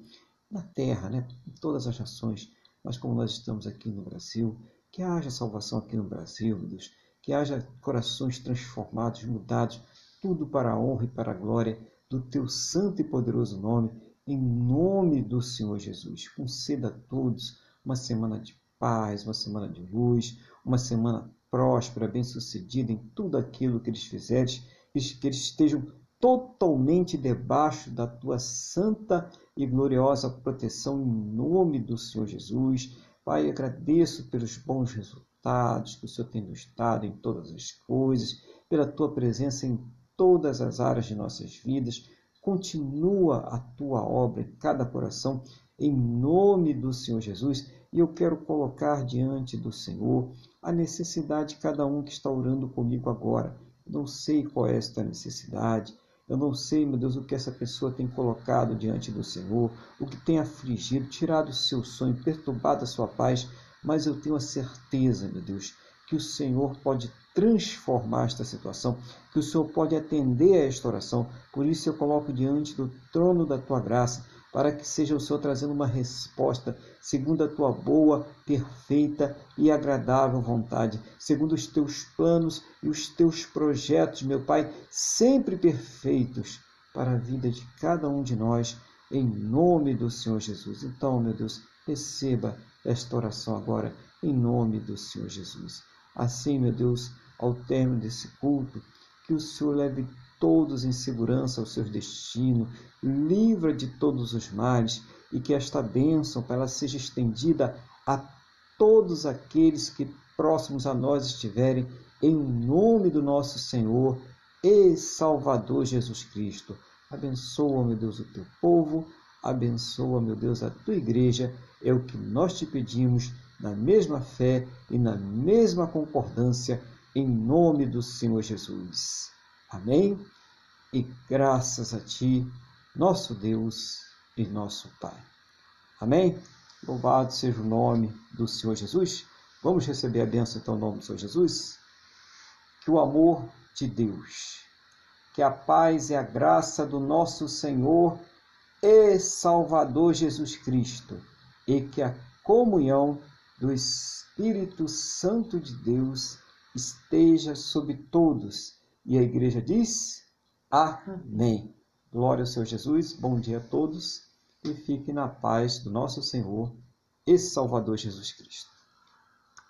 na terra, né, em todas as nações, mas como nós estamos aqui no Brasil, que haja salvação aqui no Brasil, meu Deus, que haja corações transformados, mudados, tudo para a honra e para a glória do teu santo e poderoso nome em nome do Senhor Jesus, conceda a todos uma semana de paz, uma semana de luz, uma semana próspera, bem-sucedida em tudo aquilo que eles fizerem, que eles estejam totalmente debaixo da tua santa e gloriosa proteção em nome do Senhor Jesus. Pai, agradeço pelos bons resultados que o Senhor tem nos dado em todas as coisas, pela tua presença em todas as áreas de nossas vidas Continua a tua obra em cada coração, em nome do Senhor Jesus. E eu quero colocar diante do Senhor a necessidade de cada um que está orando comigo agora. Não sei qual é esta necessidade. Eu não sei, meu Deus, o que essa pessoa tem colocado diante do Senhor, o que tem afligido, tirado o seu sonho, perturbado a sua paz, mas eu tenho a certeza, meu Deus, que o Senhor pode transformar esta situação, que o Senhor pode atender a esta oração. Por isso eu coloco diante do trono da tua graça, para que seja o Senhor trazendo uma resposta segundo a tua boa, perfeita e agradável vontade, segundo os teus planos e os teus projetos, meu Pai, sempre perfeitos para a vida de cada um de nós, em nome do Senhor Jesus. Então, meu Deus, receba esta oração agora, em nome do Senhor Jesus. Assim, meu Deus, ao término desse culto, que o Senhor leve todos em segurança ao seu destino, livra de todos os males e que esta bênção para ela seja estendida a todos aqueles que próximos a nós estiverem, em nome do nosso Senhor e Salvador Jesus Cristo. Abençoa, meu Deus, o teu povo, abençoa, meu Deus, a tua igreja, é o que nós te pedimos na mesma fé e na mesma concordância, em nome do Senhor Jesus. Amém? E graças a Ti, nosso Deus e nosso Pai. Amém? Louvado seja o nome do Senhor Jesus. Vamos receber a bênção então, nome do Senhor Jesus? Que o amor de Deus, que a paz e a graça do nosso Senhor e Salvador Jesus Cristo e que a comunhão do Espírito Santo de Deus esteja sobre todos. E a igreja diz: Amém. Glória ao Senhor Jesus. Bom dia a todos e fique na paz do nosso Senhor e Salvador Jesus Cristo.